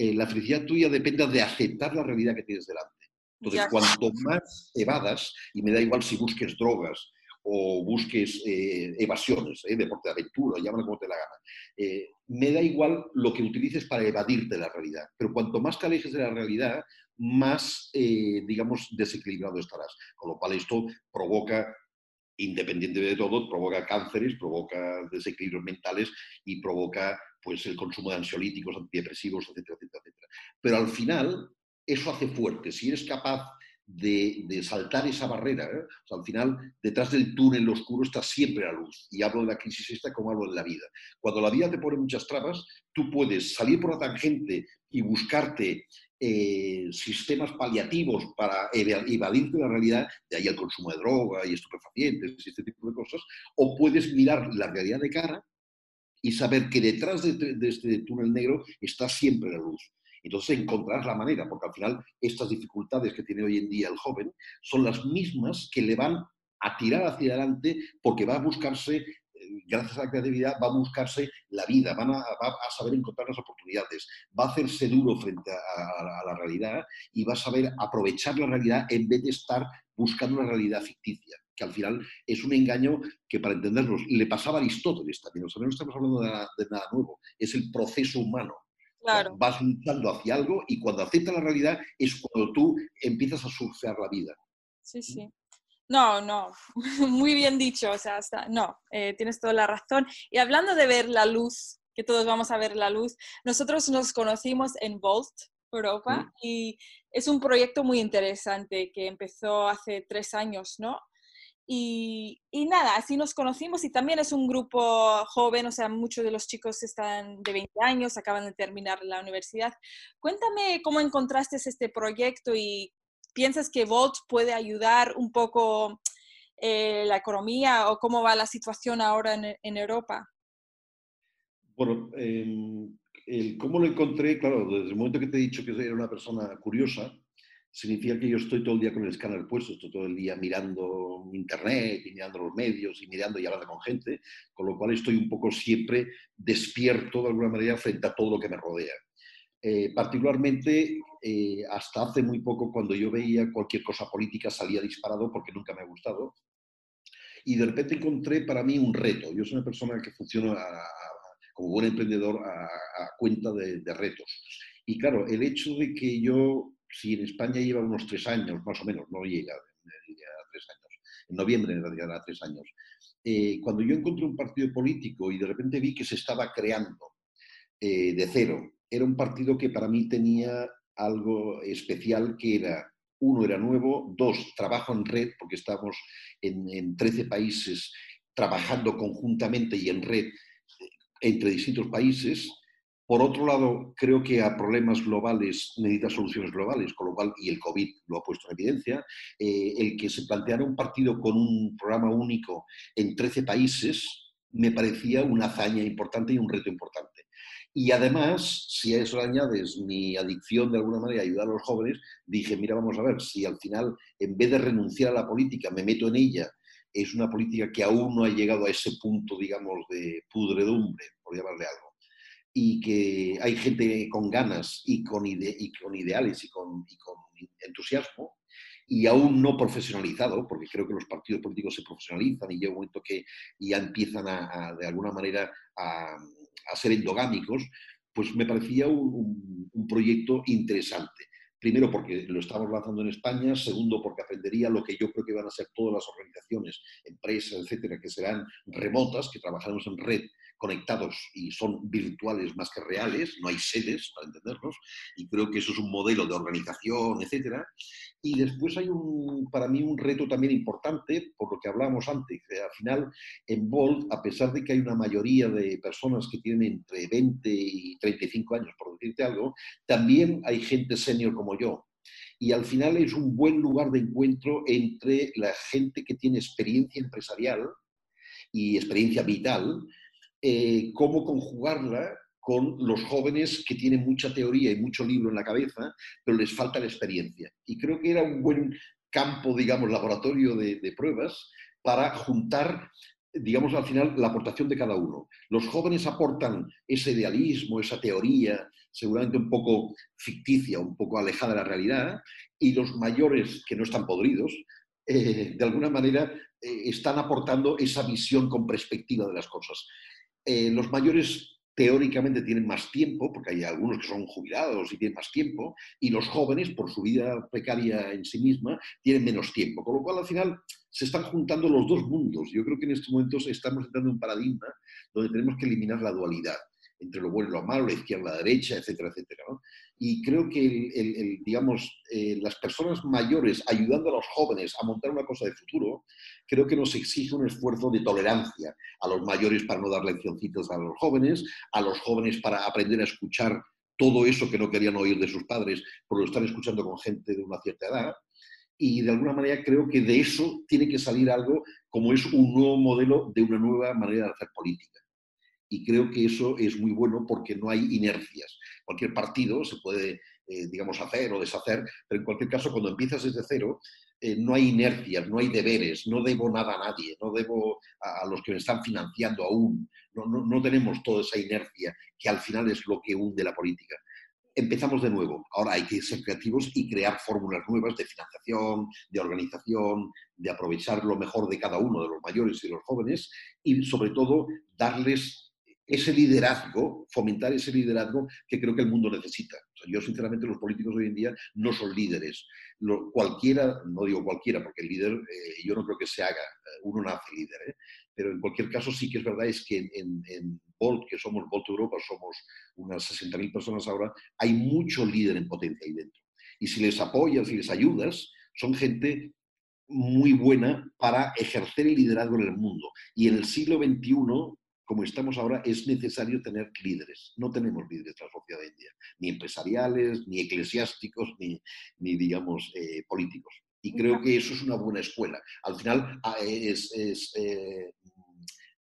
eh, la felicidad tuya depende de aceptar la realidad que tienes delante. Entonces, cuanto más evadas, y me da igual si busques drogas o busques eh, evasiones, deporte de aventura, llámalo como te la gana, me da igual lo que utilices para evadirte de la realidad. Pero cuanto más te alejes de la realidad, más, digamos, desequilibrado estarás. Con lo cual esto provoca independiente de todo, provoca cánceres, provoca desequilibrios mentales y provoca pues, el consumo de ansiolíticos, antidepresivos, etcétera, etcétera, Pero al final, eso hace fuerte. Si eres capaz de, saltar esa barrera, ¿eh? al final, detrás del túnel oscuro está siempre la luz. Y hablo de la crisis esta como hablo de la vida. Cuando la vida te pone muchas trabas, tú puedes salir por la tangente y buscarte eh, sistemas paliativos para evadirte la realidad, de ahí el consumo de droga y estupefacientes y este tipo de cosas, o puedes mirar la realidad de cara y saber que detrás de, este túnel negro está siempre la luz. Entonces encontrarás la manera, porque al final estas dificultades que tiene hoy en día el joven son las mismas que le van a tirar hacia adelante porque va a buscarse gracias a la creatividad, va a buscarse la vida, van a, va a saber encontrar las oportunidades, va a hacerse duro frente a, la realidad y va a saber aprovechar la realidad en vez de estar buscando una realidad ficticia que al final es un engaño que para entenderlo le pasaba a Aristóteles también. O sea, no estamos hablando de nada, nuevo, es el proceso humano. Claro. Vas luchando hacia algo y cuando aceptas la realidad es cuando tú empiezas a surfear la vida. Sí, sí. No, no, muy bien dicho, o sea, hasta, no, eh, tienes toda la razón. Y hablando de ver la luz, que todos vamos a ver la luz, nosotros nos conocimos en Volt, Europa, y es un proyecto muy interesante que empezó hace tres años, ¿no? Y, y, nada, así nos conocimos y también es un grupo joven, o sea, muchos de los chicos están de 20 años, acaban de terminar la universidad. Cuéntame cómo encontraste este proyecto y piensas que Volt puede ayudar un poco eh, la economía o cómo va la situación ahora en, Europa? Bueno, el cómo lo encontré, claro, desde el momento que te he dicho que era una persona curiosa, significa que yo estoy todo el día con el escáner puesto, estoy todo el día mirando internet y mirando los medios y mirando y hablando con gente, con lo cual estoy un poco siempre despierto de alguna manera frente a todo lo que me rodea. Eh, particularmente eh, hasta hace muy poco cuando yo veía cualquier cosa política salía disparado porque nunca me ha gustado y de repente encontré para mí un reto. Yo soy una persona que funciona como buen emprendedor a, cuenta de, de retos. Y claro, el hecho de que yo si en España lleva unos tres años, más o menos, no llega, a tres años, en noviembre realidad a tres años, eh, cuando yo encontré un partido político y de repente vi que se estaba creando eh, de cero, era un partido que para mí tenía algo especial que era, uno era nuevo, dos, trabajo en red, porque estamos en, en 13 países trabajando conjuntamente y en red eh, entre distintos países, por otro lado, creo que a problemas globales necesita soluciones globales, con lo cual, y el COVID lo ha puesto en evidencia, eh, el que se planteara un partido con un programa único en 13 países me parecía una hazaña importante y un reto importante. Y además, si a eso añades mi adicción de alguna manera a ayudar a los jóvenes, dije, mira, vamos a ver, si al final, en vez de renunciar a la política, me meto en ella, es una política que aún no ha llegado a ese punto, digamos, de pudredumbre, por llamarle algo y que hay gente con ganas y con, ideales y con, entusiasmo y aún no profesionalizado, porque creo que los partidos políticos se profesionalizan y llega un momento que ya empiezan a, de alguna manera a, ser endogámicos, pues me parecía un, proyecto interesante. Primero porque lo estamos lanzando en España, segundo porque aprendería lo que yo creo que van a ser todas las organizaciones, empresas, etcétera, que serán remotas, que trabajaremos en red conectados y son virtuales más que reales, no hay sedes para entendernos, y creo que eso es un modelo de organización, etc. Y después hay un, para mí un reto también importante, por lo que hablábamos antes, al final en Bolt, a pesar de que hay una mayoría de personas que tienen entre 20 y 35 años, por decirte algo, también hay gente senior como yo, y al final es un buen lugar de encuentro entre la gente que tiene experiencia empresarial y experiencia vital eh, cómo conjugarla con los jóvenes que tienen mucha teoría y mucho libro en la cabeza, pero les falta la experiencia. Y creo que era un buen campo, digamos, laboratorio de, pruebas para juntar, digamos, al final la aportación de cada uno. Los jóvenes aportan ese idealismo, esa teoría, seguramente un poco ficticia, un poco alejada de la realidad, y los mayores, que no están podridos, eh, de alguna manera eh, están aportando esa visión con perspectiva de las cosas. Eh, los mayores teóricamente tienen más tiempo, porque hay algunos que son jubilados y tienen más tiempo, y los jóvenes, por su vida precaria en sí misma, tienen menos tiempo. Con lo cual, al final, se están juntando los dos mundos. Yo creo que en estos momentos estamos entrando en un paradigma donde tenemos que eliminar la dualidad entre lo bueno y lo malo, la izquierda, la derecha, etcétera, etcétera. Y creo que, digamos, eh, las personas mayores ayudando a los jóvenes a montar una cosa de futuro, creo que nos exige un esfuerzo de tolerancia a los mayores para no dar leccioncitos a los jóvenes, a los jóvenes para aprender a escuchar todo eso que no querían oír de sus padres, porque lo están escuchando con gente de una cierta edad. Y de alguna manera creo que de eso tiene que salir algo como es un nuevo modelo de una nueva manera de hacer política y creo que eso es muy bueno porque no hay inercias. Cualquier partido se puede, eh, digamos, hacer o deshacer, pero en cualquier caso, cuando empiezas desde cero, eh, no hay inercias, no hay deberes, no debo nada a nadie, no debo a, los que me están financiando aún, no, no, no tenemos toda esa inercia que al final es lo que hunde la política empezamos de nuevo. Ahora hay que ser creativos y crear fórmulas nuevas de financiación, de organización, de aprovechar lo mejor de cada uno, de los mayores y de los jóvenes, y sobre todo darles ese liderazgo, fomentar ese liderazgo que creo que el mundo necesita. yo, sinceramente, los políticos hoy en día no son líderes. cualquiera, no digo cualquiera, porque el líder eh, yo no creo que se haga, eh, uno nace líder, ¿eh? pero en cualquier caso sí que es verdad es que en, en Volt, que somos Volt Europa, somos unas 60.000 personas ahora, hay mucho líder en potencia ahí dentro. Y si les apoyas y les ayudas, son gente muy buena para ejercer el liderazgo en el mundo. Y en el siglo XXI como estamos ahora, es necesario tener líderes. No tenemos líderes en la sociedad india, ni empresariales, ni eclesiásticos, ni, ni digamos, eh, políticos. Y creo que eso es una buena escuela. Al final ah, es, es eh,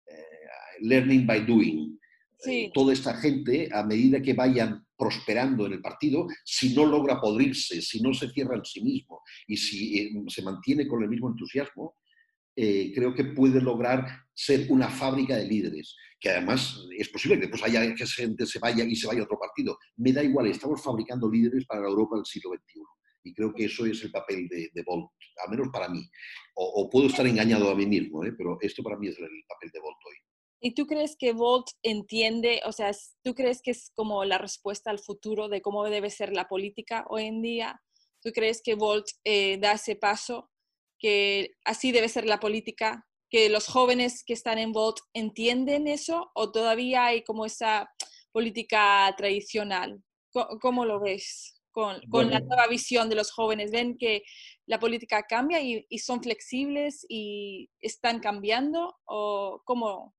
eh, learning by doing. eh, toda esta gente, a medida que vayan prosperando en el partido, si no logra podrirse, si no se cierra en sí mismo y si eh, se mantiene con el mismo entusiasmo, eh, creo que puede lograr ser una fábrica de líderes, que además es posible que después haya que gente se vaya y se vaya a otro partido. Me da igual, estamos fabricando líderes para la Europa del siglo XXI. Y creo que eso es el papel de, de Bolt, al menos para mí. O, puedo estar engañado a mí mismo, ¿eh? pero esto para mí es el papel de Bolt hoy. ¿Y tú crees que Volt entiende, o sea, tú crees que es como la respuesta al futuro de cómo debe ser la política hoy en día? ¿Tú crees que Volt eh, da ese paso, que así debe ser la política, que los jóvenes que están en Volt entienden eso o todavía hay como esa política tradicional? ¿Cómo, lo ves con, la nueva visión de los jóvenes? ¿Ven que la política cambia y, y son flexibles y están cambiando o cómo,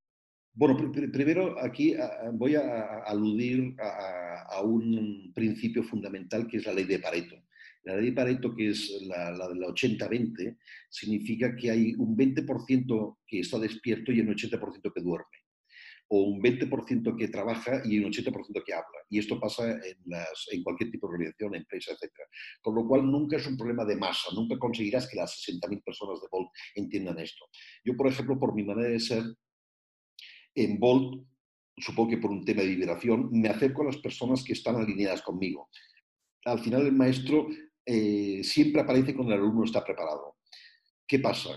bueno, primero aquí voy a aludir a, un principio fundamental que es la ley de Pareto. La ley de Pareto, que es la, la de la 80-20, significa que hay un 20% que está despierto y un 80% que duerme. O un 20% que trabaja y un 80% que habla. Y esto pasa en, en cualquier tipo de organización, empresa, etc. Con lo cual nunca es un problema de masa, nunca conseguirás que las 60.000 personas de Volt entiendan esto. Yo, por ejemplo, por mi manera de ser, en Bolt, supongo que por un tema de vibración, me acerco a las personas que están alineadas conmigo. Al final el maestro eh, siempre aparece cuando el alumno está preparado. ¿Qué pasa?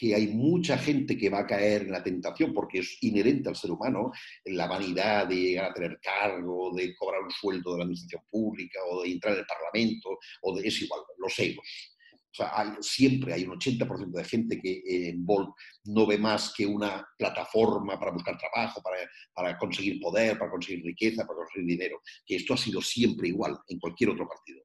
que hay mucha gente que va a caer en la tentación, porque es inherente al ser humano, en la vanidad de llegar a tener cargo, de cobrar un sueldo de la administración pública, o de entrar en el Parlamento, o de, es igual, los egos. O sea, siempre hay un 80% de gente que en Volt no ve más que una plataforma para buscar trabajo, para, para, conseguir poder, para conseguir riqueza, para conseguir dinero. Que esto ha sido siempre igual en cualquier otro partido.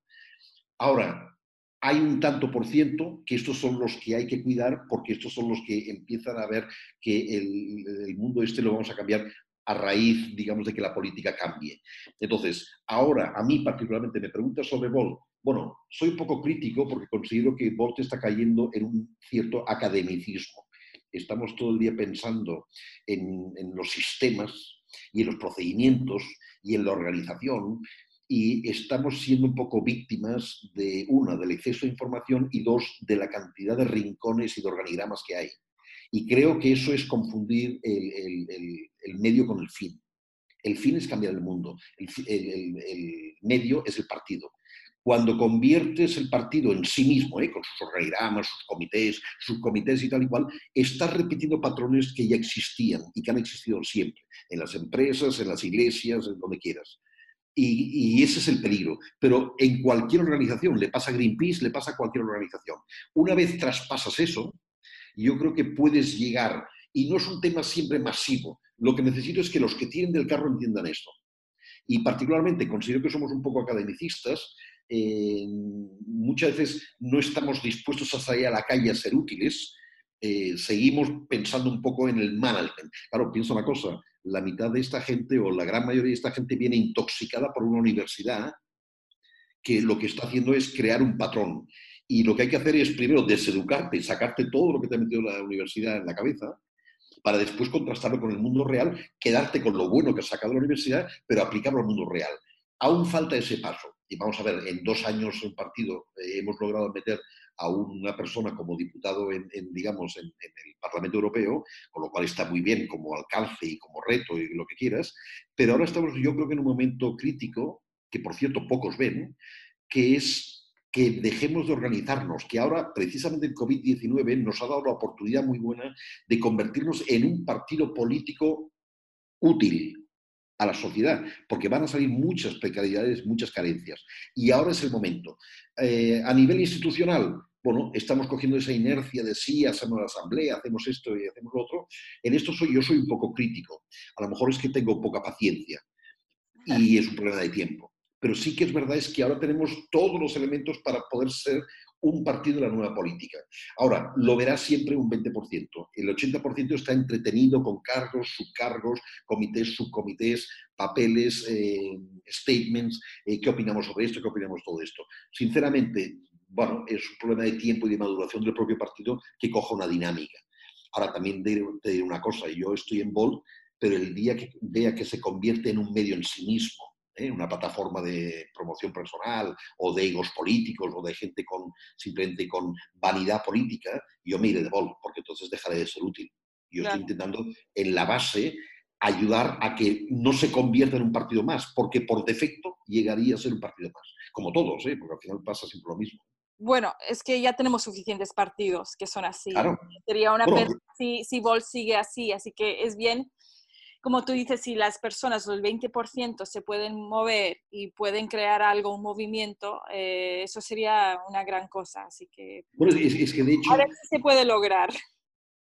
Ahora, hay un tanto por ciento que estos son los que hay que cuidar porque estos son los que empiezan a ver que el, mundo este lo vamos a cambiar a raíz, digamos, de que la política cambie. Entonces, ahora a mí particularmente me pregunta sobre Volt bueno, soy un poco crítico porque considero que Volt está cayendo en un cierto academicismo. Estamos todo el día pensando en, los sistemas y en los procedimientos y en la organización y estamos siendo un poco víctimas de, una, del exceso de información y dos, de la cantidad de rincones y de organigramas que hay. Y creo que eso es confundir el, medio con el fin. El fin es cambiar el mundo, el medio es el partido cuando conviertes el partido en sí mismo, ¿eh? con sus organigramas, sus comités, sus comités y tal y cual, estás repitiendo patrones que ya existían y que han existido siempre, en las empresas, en las iglesias, en donde quieras. Y, ese es el peligro. Pero en cualquier organización, le pasa a Greenpeace, le pasa a cualquier organización. Una vez traspasas eso, yo creo que puedes llegar, y no es un tema siempre masivo, lo que necesito es que los que tienen del carro entiendan esto. Y particularmente considero que somos un poco academicistas eh, muchas veces no estamos dispuestos a salir a la calle a ser útiles, eh, seguimos pensando un poco en el management. Claro, pienso una cosa, la mitad de esta gente o la gran mayoría de esta gente viene intoxicada por una universidad que lo que está haciendo es crear un patrón. Y lo que hay que hacer es primero deseducarte sacarte todo lo que te ha metido la universidad en la cabeza, para después contrastarlo con el mundo real, quedarte con lo bueno que has sacado de la universidad, pero aplicarlo al mundo real. Aún falta ese paso y vamos a ver, en dos años en partido eh, hemos logrado meter a una persona como diputado en, digamos, en, el Parlamento Europeo, con lo cual está muy bien como alcance y como reto y lo que quieras, pero ahora estamos yo creo que en un momento crítico, que por cierto pocos ven, que es que dejemos de organizarnos, que ahora precisamente el COVID-19 nos ha dado la oportunidad muy buena de convertirnos en un partido político útil, a la sociedad, porque van a salir muchas precariedades, muchas carencias. Y ahora es el momento. Eh, a nivel institucional, bueno, estamos cogiendo esa inercia de sí, hacemos la asamblea, hacemos esto y hacemos lo otro. En esto soy, yo soy un poco crítico. A lo mejor es que tengo poca paciencia y es un problema de tiempo. Pero sí que es verdad es que ahora tenemos todos los elementos para poder ser un partido de la nueva política. Ahora, lo verá siempre un 20%. El 80% está entretenido con cargos, subcargos, comités, subcomités, papeles, eh, statements, eh, qué opinamos sobre esto, qué opinamos todo esto. Sinceramente, bueno, es un problema de tiempo y de maduración del propio partido que coja una dinámica. Ahora también te diré una cosa, yo estoy en Volt pero el día que vea que se convierte en un medio en sí mismo, ¿eh? una plataforma de promoción personal o de egos políticos o de gente con simplemente con vanidad política, yo me iré de bol, porque entonces dejaré de ser útil. Yo estoy intentando en la base ayudar a que no se convierta en un partido más, porque por defecto llegaría a ser un partido más, como todos, ¿eh? porque al final pasa siempre lo mismo. Bueno, es que ya tenemos suficientes partidos que son así. Sería una pena si, si Vol sigue así, así que es bien como tú dices, si las personas, el 20% se pueden mover y pueden crear algo, un movimiento, eh, eso sería una gran cosa. Así que, bueno, es, que de hecho... A ver si se puede lograr.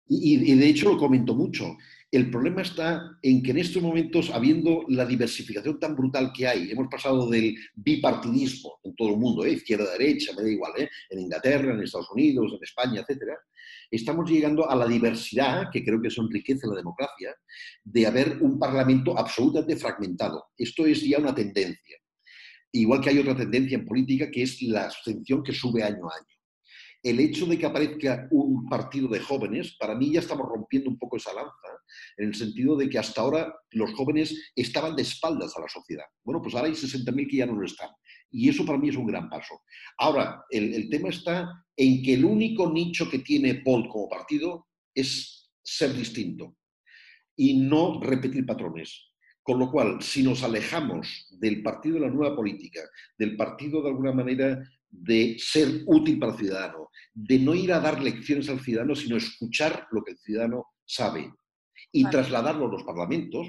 Y, y, de hecho lo comento mucho. El problema está en que en estos momentos, habiendo la diversificación tan brutal que hay, hemos pasado del bipartidismo en todo el mundo, ¿eh? izquierda, derecha, me da igual, ¿eh? en Inglaterra, en Estados Unidos, en España, etcétera, estamos llegando a la diversidad, que creo que eso enriquece la democracia, de haber un parlamento absolutamente fragmentado. Esto es ya una tendencia. Igual que hay otra tendencia en política, que es la abstención que sube año a año el hecho de que aparezca un partido de jóvenes, para mí ya estamos rompiendo un poco esa lanza, en el sentido de que hasta ahora los jóvenes estaban de espaldas a la sociedad. Bueno, pues ahora hay 60.000 que ya no lo están. Y eso para mí es un gran paso. Ahora, el, tema está en que el único nicho que tiene Paul como partido es ser distinto y no repetir patrones. Con lo cual, si nos alejamos del partido de la nueva política, del partido de alguna manera de ser útil para el ciudadano, de no ir a dar lecciones al ciudadano, sino escuchar lo que el ciudadano sabe y trasladarlo a los parlamentos,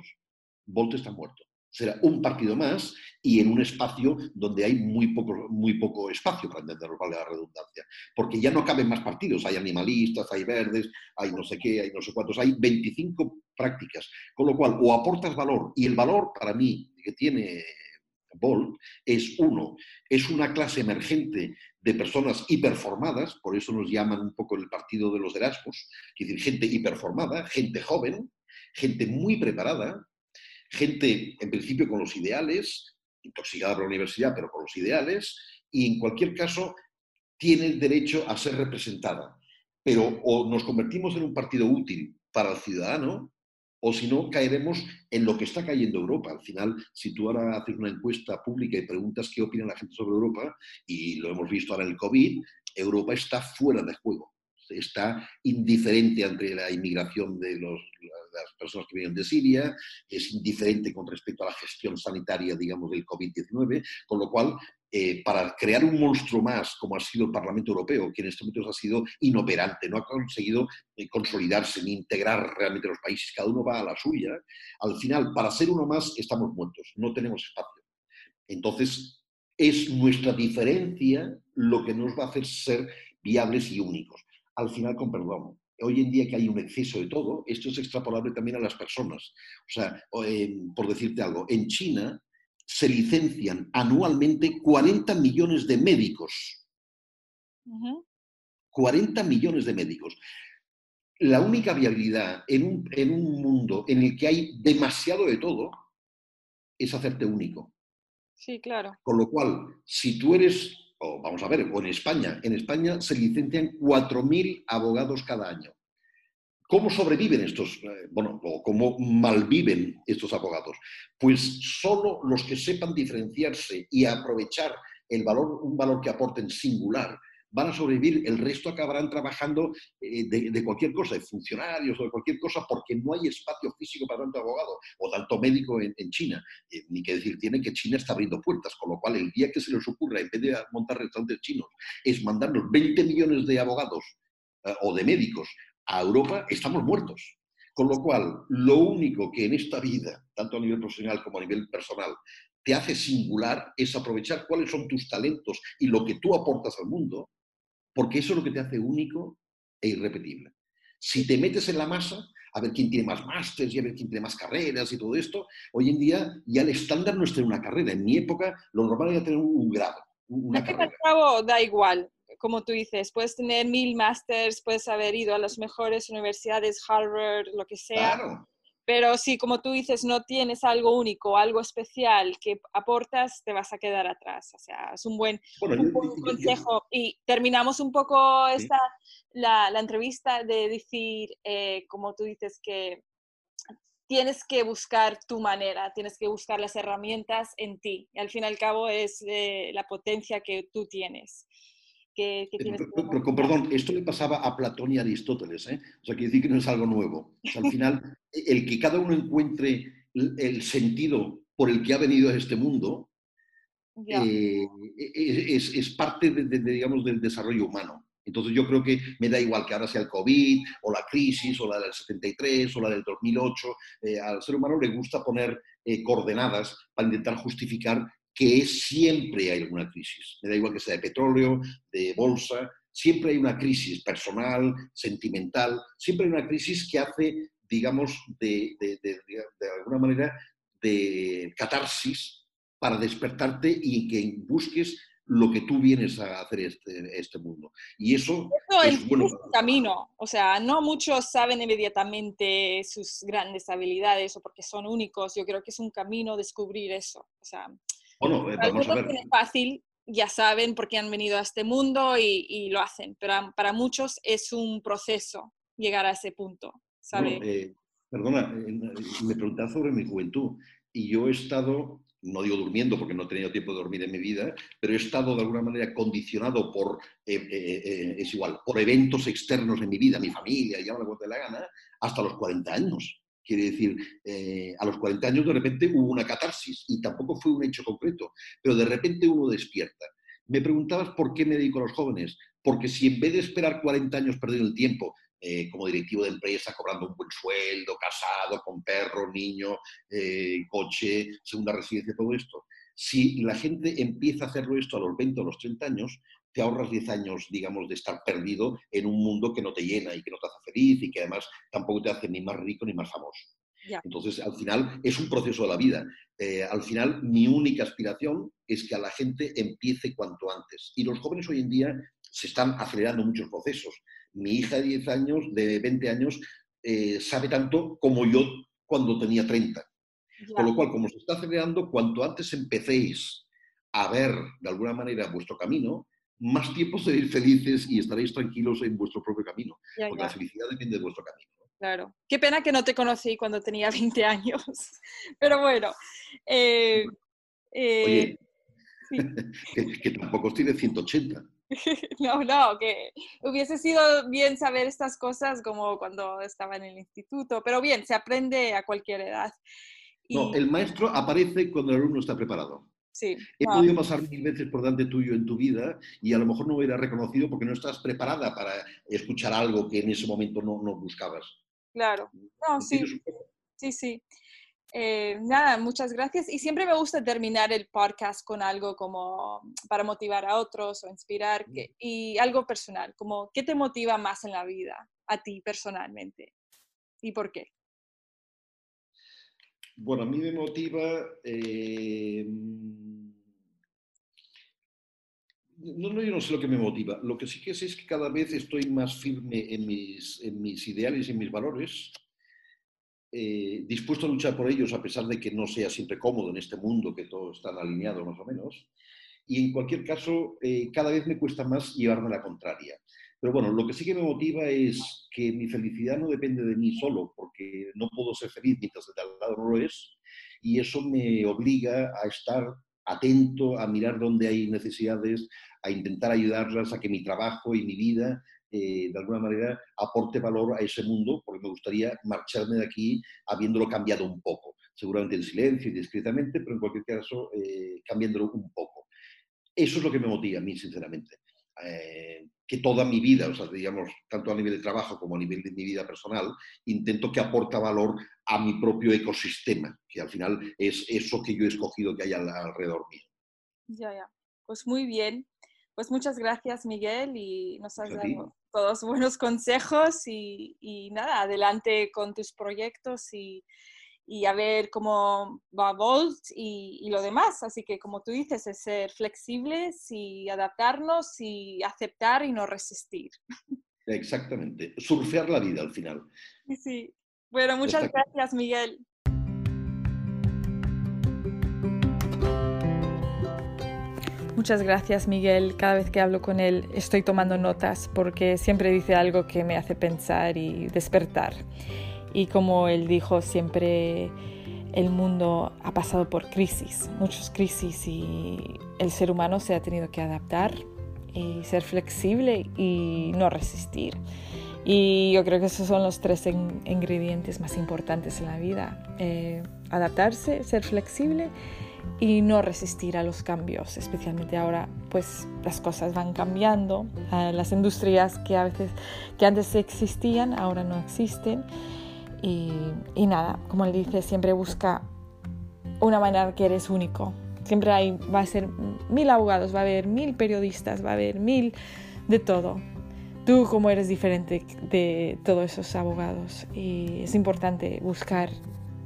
Volte está muerto será un partido más y en un espacio donde hay muy poco, muy poco espacio, para entenderlo, vale la redundancia. Porque ya no caben más partidos, hay animalistas, hay verdes, hay no sé qué, hay no sé cuántos, hay 25 prácticas. Con lo cual, o aportas valor, y el valor para mí que tiene Es uno, es una clase emergente de personas hiperformadas, por eso nos llaman un poco el partido de los Erasmus, es decir, gente hiperformada, gente joven, gente muy preparada, gente, en principio, con los ideales, intoxicada por la universidad, pero con los ideales, y en cualquier caso tiene el derecho a ser representada. Pero o nos convertimos en un partido útil para el ciudadano, o si no, caeremos en lo que está cayendo Europa. Al final, si tú ahora haces una encuesta pública y preguntas qué opina la gente sobre Europa, y lo hemos visto ahora en el COVID, Europa está fuera de juego está indiferente ante la inmigración de las personas que vienen de Siria, es indiferente con respecto a la gestión sanitaria, digamos, del COVID-19, con lo cual, eh, para crear un monstruo más, como ha sido el Parlamento Europeo, que en estos momentos ha sido inoperante, no ha conseguido eh, consolidarse ni integrar realmente los países, cada uno va a la suya, al final, para ser uno más, estamos muertos, no tenemos espacio. Entonces, es nuestra diferencia lo que nos va a hacer ser viables y únicos al final con perdón. Hoy en día que hay un exceso de todo, esto es extrapolable también a las personas. O sea, por decirte algo, en China se licencian anualmente 40 millones de médicos. 40 millones de médicos. La única viabilidad en un, en un mundo en el que hay demasiado de todo es hacerte único. Sí, claro. Con lo cual, si tú eres vamos a ver, o en España, en España se licencian 4.000 abogados cada año. ¿Cómo sobreviven estos, eh, bueno, o cómo malviven estos abogados? Pues solo los que sepan diferenciarse y aprovechar el valor, un valor que aporten singular, van a sobrevivir, el resto acabarán trabajando eh, de, cualquier cosa, de funcionarios o de cualquier cosa, porque no hay espacio físico para tanto abogado o tanto médico en, China. Eh, ni que decir tiene que China está abriendo puertas, con lo cual el día que se les ocurra, en vez de montar restaurantes chinos, es mandarnos 20 millones de abogados eh, o de médicos a Europa, estamos muertos. Con lo cual, lo único que en esta vida, tanto a nivel profesional como a nivel personal, te hace singular es aprovechar cuáles son tus talentos y lo que tú aportas al mundo porque eso es lo que te hace único e irrepetible. Si te metes en la masa, a ver quién tiene más másteres y a ver quién tiene más carreras y todo esto, hoy en día ya el estándar no es tener una carrera. En mi época lo normal era tener un, grado, una carrera. Cabo, da igual, como tú dices, puedes tener mil másteres, puedes haber ido a las mejores universidades, Harvard, lo que sea. Claro. Pero si, como tú dices, no tienes algo único, algo especial que aportas, te vas a quedar atrás. O sea, es un buen, consejo. y terminamos un poco esta, la, la, entrevista de decir, eh, como tú dices, que tienes que buscar tu manera, tienes que buscar las herramientas en ti. Y al fin y al cabo es eh, la potencia que tú tienes. Que, pero, con perdón, esto le pasaba a Platón y Aristóteles, ¿eh? o sea, quiere decir que no es algo nuevo. al final, el que cada uno encuentre el sentido por el que ha venido a este mundo eh, es, es, parte de, digamos, del desarrollo humano. Entonces yo creo que me da igual que ahora sea el COVID o la crisis o la del 73 o la del 2008. Eh, al ser humano le gusta poner eh, coordenadas para intentar justificar que siempre hay alguna crisis. Me da igual que sea de petróleo, de bolsa, siempre hay una crisis personal, sentimental, siempre hay una crisis que hace, digamos, de, de, de, de alguna manera, de catarsis para despertarte y que busques lo que tú vienes a hacer este, este mundo. Y eso, es, bueno un camino. O sea, no muchos saben inmediatamente sus grandes habilidades o porque son únicos. Yo creo que es un camino descubrir eso. O sea, bueno, eh, vamos a ver. Es fácil, ya saben por qué han venido a este mundo y, y, lo hacen, pero para muchos es un proceso llegar a ese punto. ¿sabe? Eh, perdona, me preguntas sobre mi juventud y yo he estado no digo durmiendo porque no he tenido tiempo de dormir en mi vida, pero he estado de alguna manera condicionado por, eh, eh, es igual, por eventos externos en mi vida, mi familia, y ahora de la gana, hasta los 40 años. Quiere decir, a los 40 años de repente hubo una catarsis y tampoco fue un hecho concreto, pero de repente uno despierta. Me preguntabas por qué me dedico a los jóvenes, porque si en vez de esperar 40 años perder el tiempo eh, como directivo de empresa, cobrando un buen sueldo, casado, con perro, niño, eh, coche, segunda residencia, todo esto. Si la gente empieza a hacerlo esto a los 20 o los 30 años, te ahorras 10 años, digamos, de estar perdido en un mundo que no te llena y que no te hace feliz y que además tampoco te hace ni más rico ni más famoso. Entonces, al final, es un proceso de la vida. Eh, al final, mi única aspiración es que a la gente empiece cuanto antes. Y los jóvenes hoy en día se están acelerando muchos procesos mi hija de 10 años, de 20 años, eh, sabe tanto como yo cuando tenía 30. Con lo cual, como se está acelerando, cuanto antes empecéis a ver de alguna manera vuestro camino, más tiempo seréis felices y estaréis tranquilos en vuestro propio camino. porque la felicidad depende de vuestro camino. Claro. Qué pena que no te conocí cuando tenía 20 años. Pero bueno. Eh, eh, que, que, tampoco tiene 180. no, no, que hubiese sido bien saber estas cosas como cuando estaba en el instituto, pero bien, se aprende a cualquier edad. No, el maestro aparece cuando el alumno está preparado. Sí. He podido pasar mil veces por delante tuyo en tu vida y a lo mejor no hubiera reconocido porque no estás preparada para escuchar algo que en ese momento no, no buscabas. Claro. No, sí. Sí, sí. Eh, nada, muchas gracias. Y siempre me gusta terminar el podcast con algo como para motivar a otros o inspirar y algo personal, como ¿qué te motiva más en la vida a ti personalmente? ¿Y por qué? Bueno, a mí me motiva... Eh, no, no, yo no sé lo que me motiva. Lo que sí que sé es que cada vez estoy más firme en mis, en mis ideales y en mis valores eh, dispuesto a luchar por ellos a pesar de que no sea siempre cómodo en este mundo que todos están alineados más o menos. Y en cualquier caso, eh, cada vez me cuesta más llevarme la contraria. Pero bueno, lo que sí que me motiva es que mi felicidad no depende de mí solo, porque no puedo ser feliz mientras el de al lado no lo es. Y eso me obliga a estar atento, a mirar dónde hay necesidades, a intentar ayudarlas a que mi trabajo y mi vida eh, de alguna manera aporte valor a ese mundo, porque me gustaría marcharme de aquí habiéndolo cambiado un poco, seguramente en silencio y discretamente, pero en cualquier caso eh, cambiándolo un poco. Eso es lo que me motiva a mí, sinceramente. Eh, que toda mi vida, o sea, digamos, tanto a nivel de trabajo como a nivel de mi vida personal, intento que aporta valor a mi propio ecosistema, que al final es eso que yo he escogido que hay alrededor mío. Ya, ya. Pues muy bien. Pues muchas gracias, Miguel, y nos has dado todos buenos consejos y, nada, adelante con tus proyectos y, a ver cómo va Volt y, lo demás. Así que como tú dices, es ser flexibles y adaptarnos y aceptar y no resistir. Exactamente, surfear la vida al final. Sí, bueno, muchas gracias Miguel. Muchas gracias Miguel. Cada vez que hablo con él estoy tomando notas porque siempre dice algo que me hace pensar y despertar. Y como él dijo, siempre el mundo ha pasado por crisis, muchas crisis y el ser humano se ha tenido que adaptar y ser flexible y no resistir. Y yo creo que esos son los tres ingredientes más importantes en la vida. Eh, adaptarse, ser flexible y no resistir a los cambios, especialmente ahora pues las cosas van cambiando, las industrias que a veces que antes existían ahora no existen y, nada, como él dice, siempre busca una manera que eres único. Siempre hay, va a ser mil abogados, va a haber mil periodistas, va a haber mil de todo. Tú como eres diferente de todos esos abogados y es importante buscar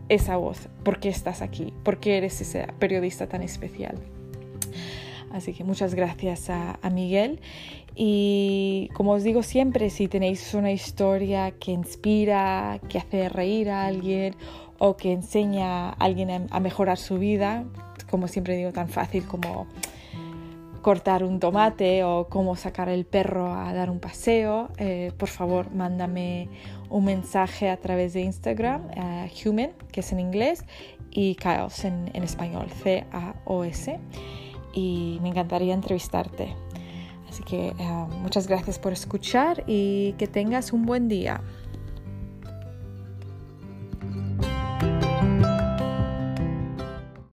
esa voz, por qué estás aquí, por qué eres ese periodista tan especial. Así que muchas gracias a, Miguel. Y como os digo siempre, si tenéis una historia que inspira, que hace reír a alguien o que enseña a alguien a, mejorar su vida, como siempre digo, tan fácil como cortar un tomate o cómo sacar el perro a dar un paseo, eh, por favor mándame un mensaje a través de Instagram, Human, que es en inglés, y Chaos en español, C-A-O-S. Y me encantaría entrevistarte. Así que eh, muchas gracias por escuchar y que tengas un buen día.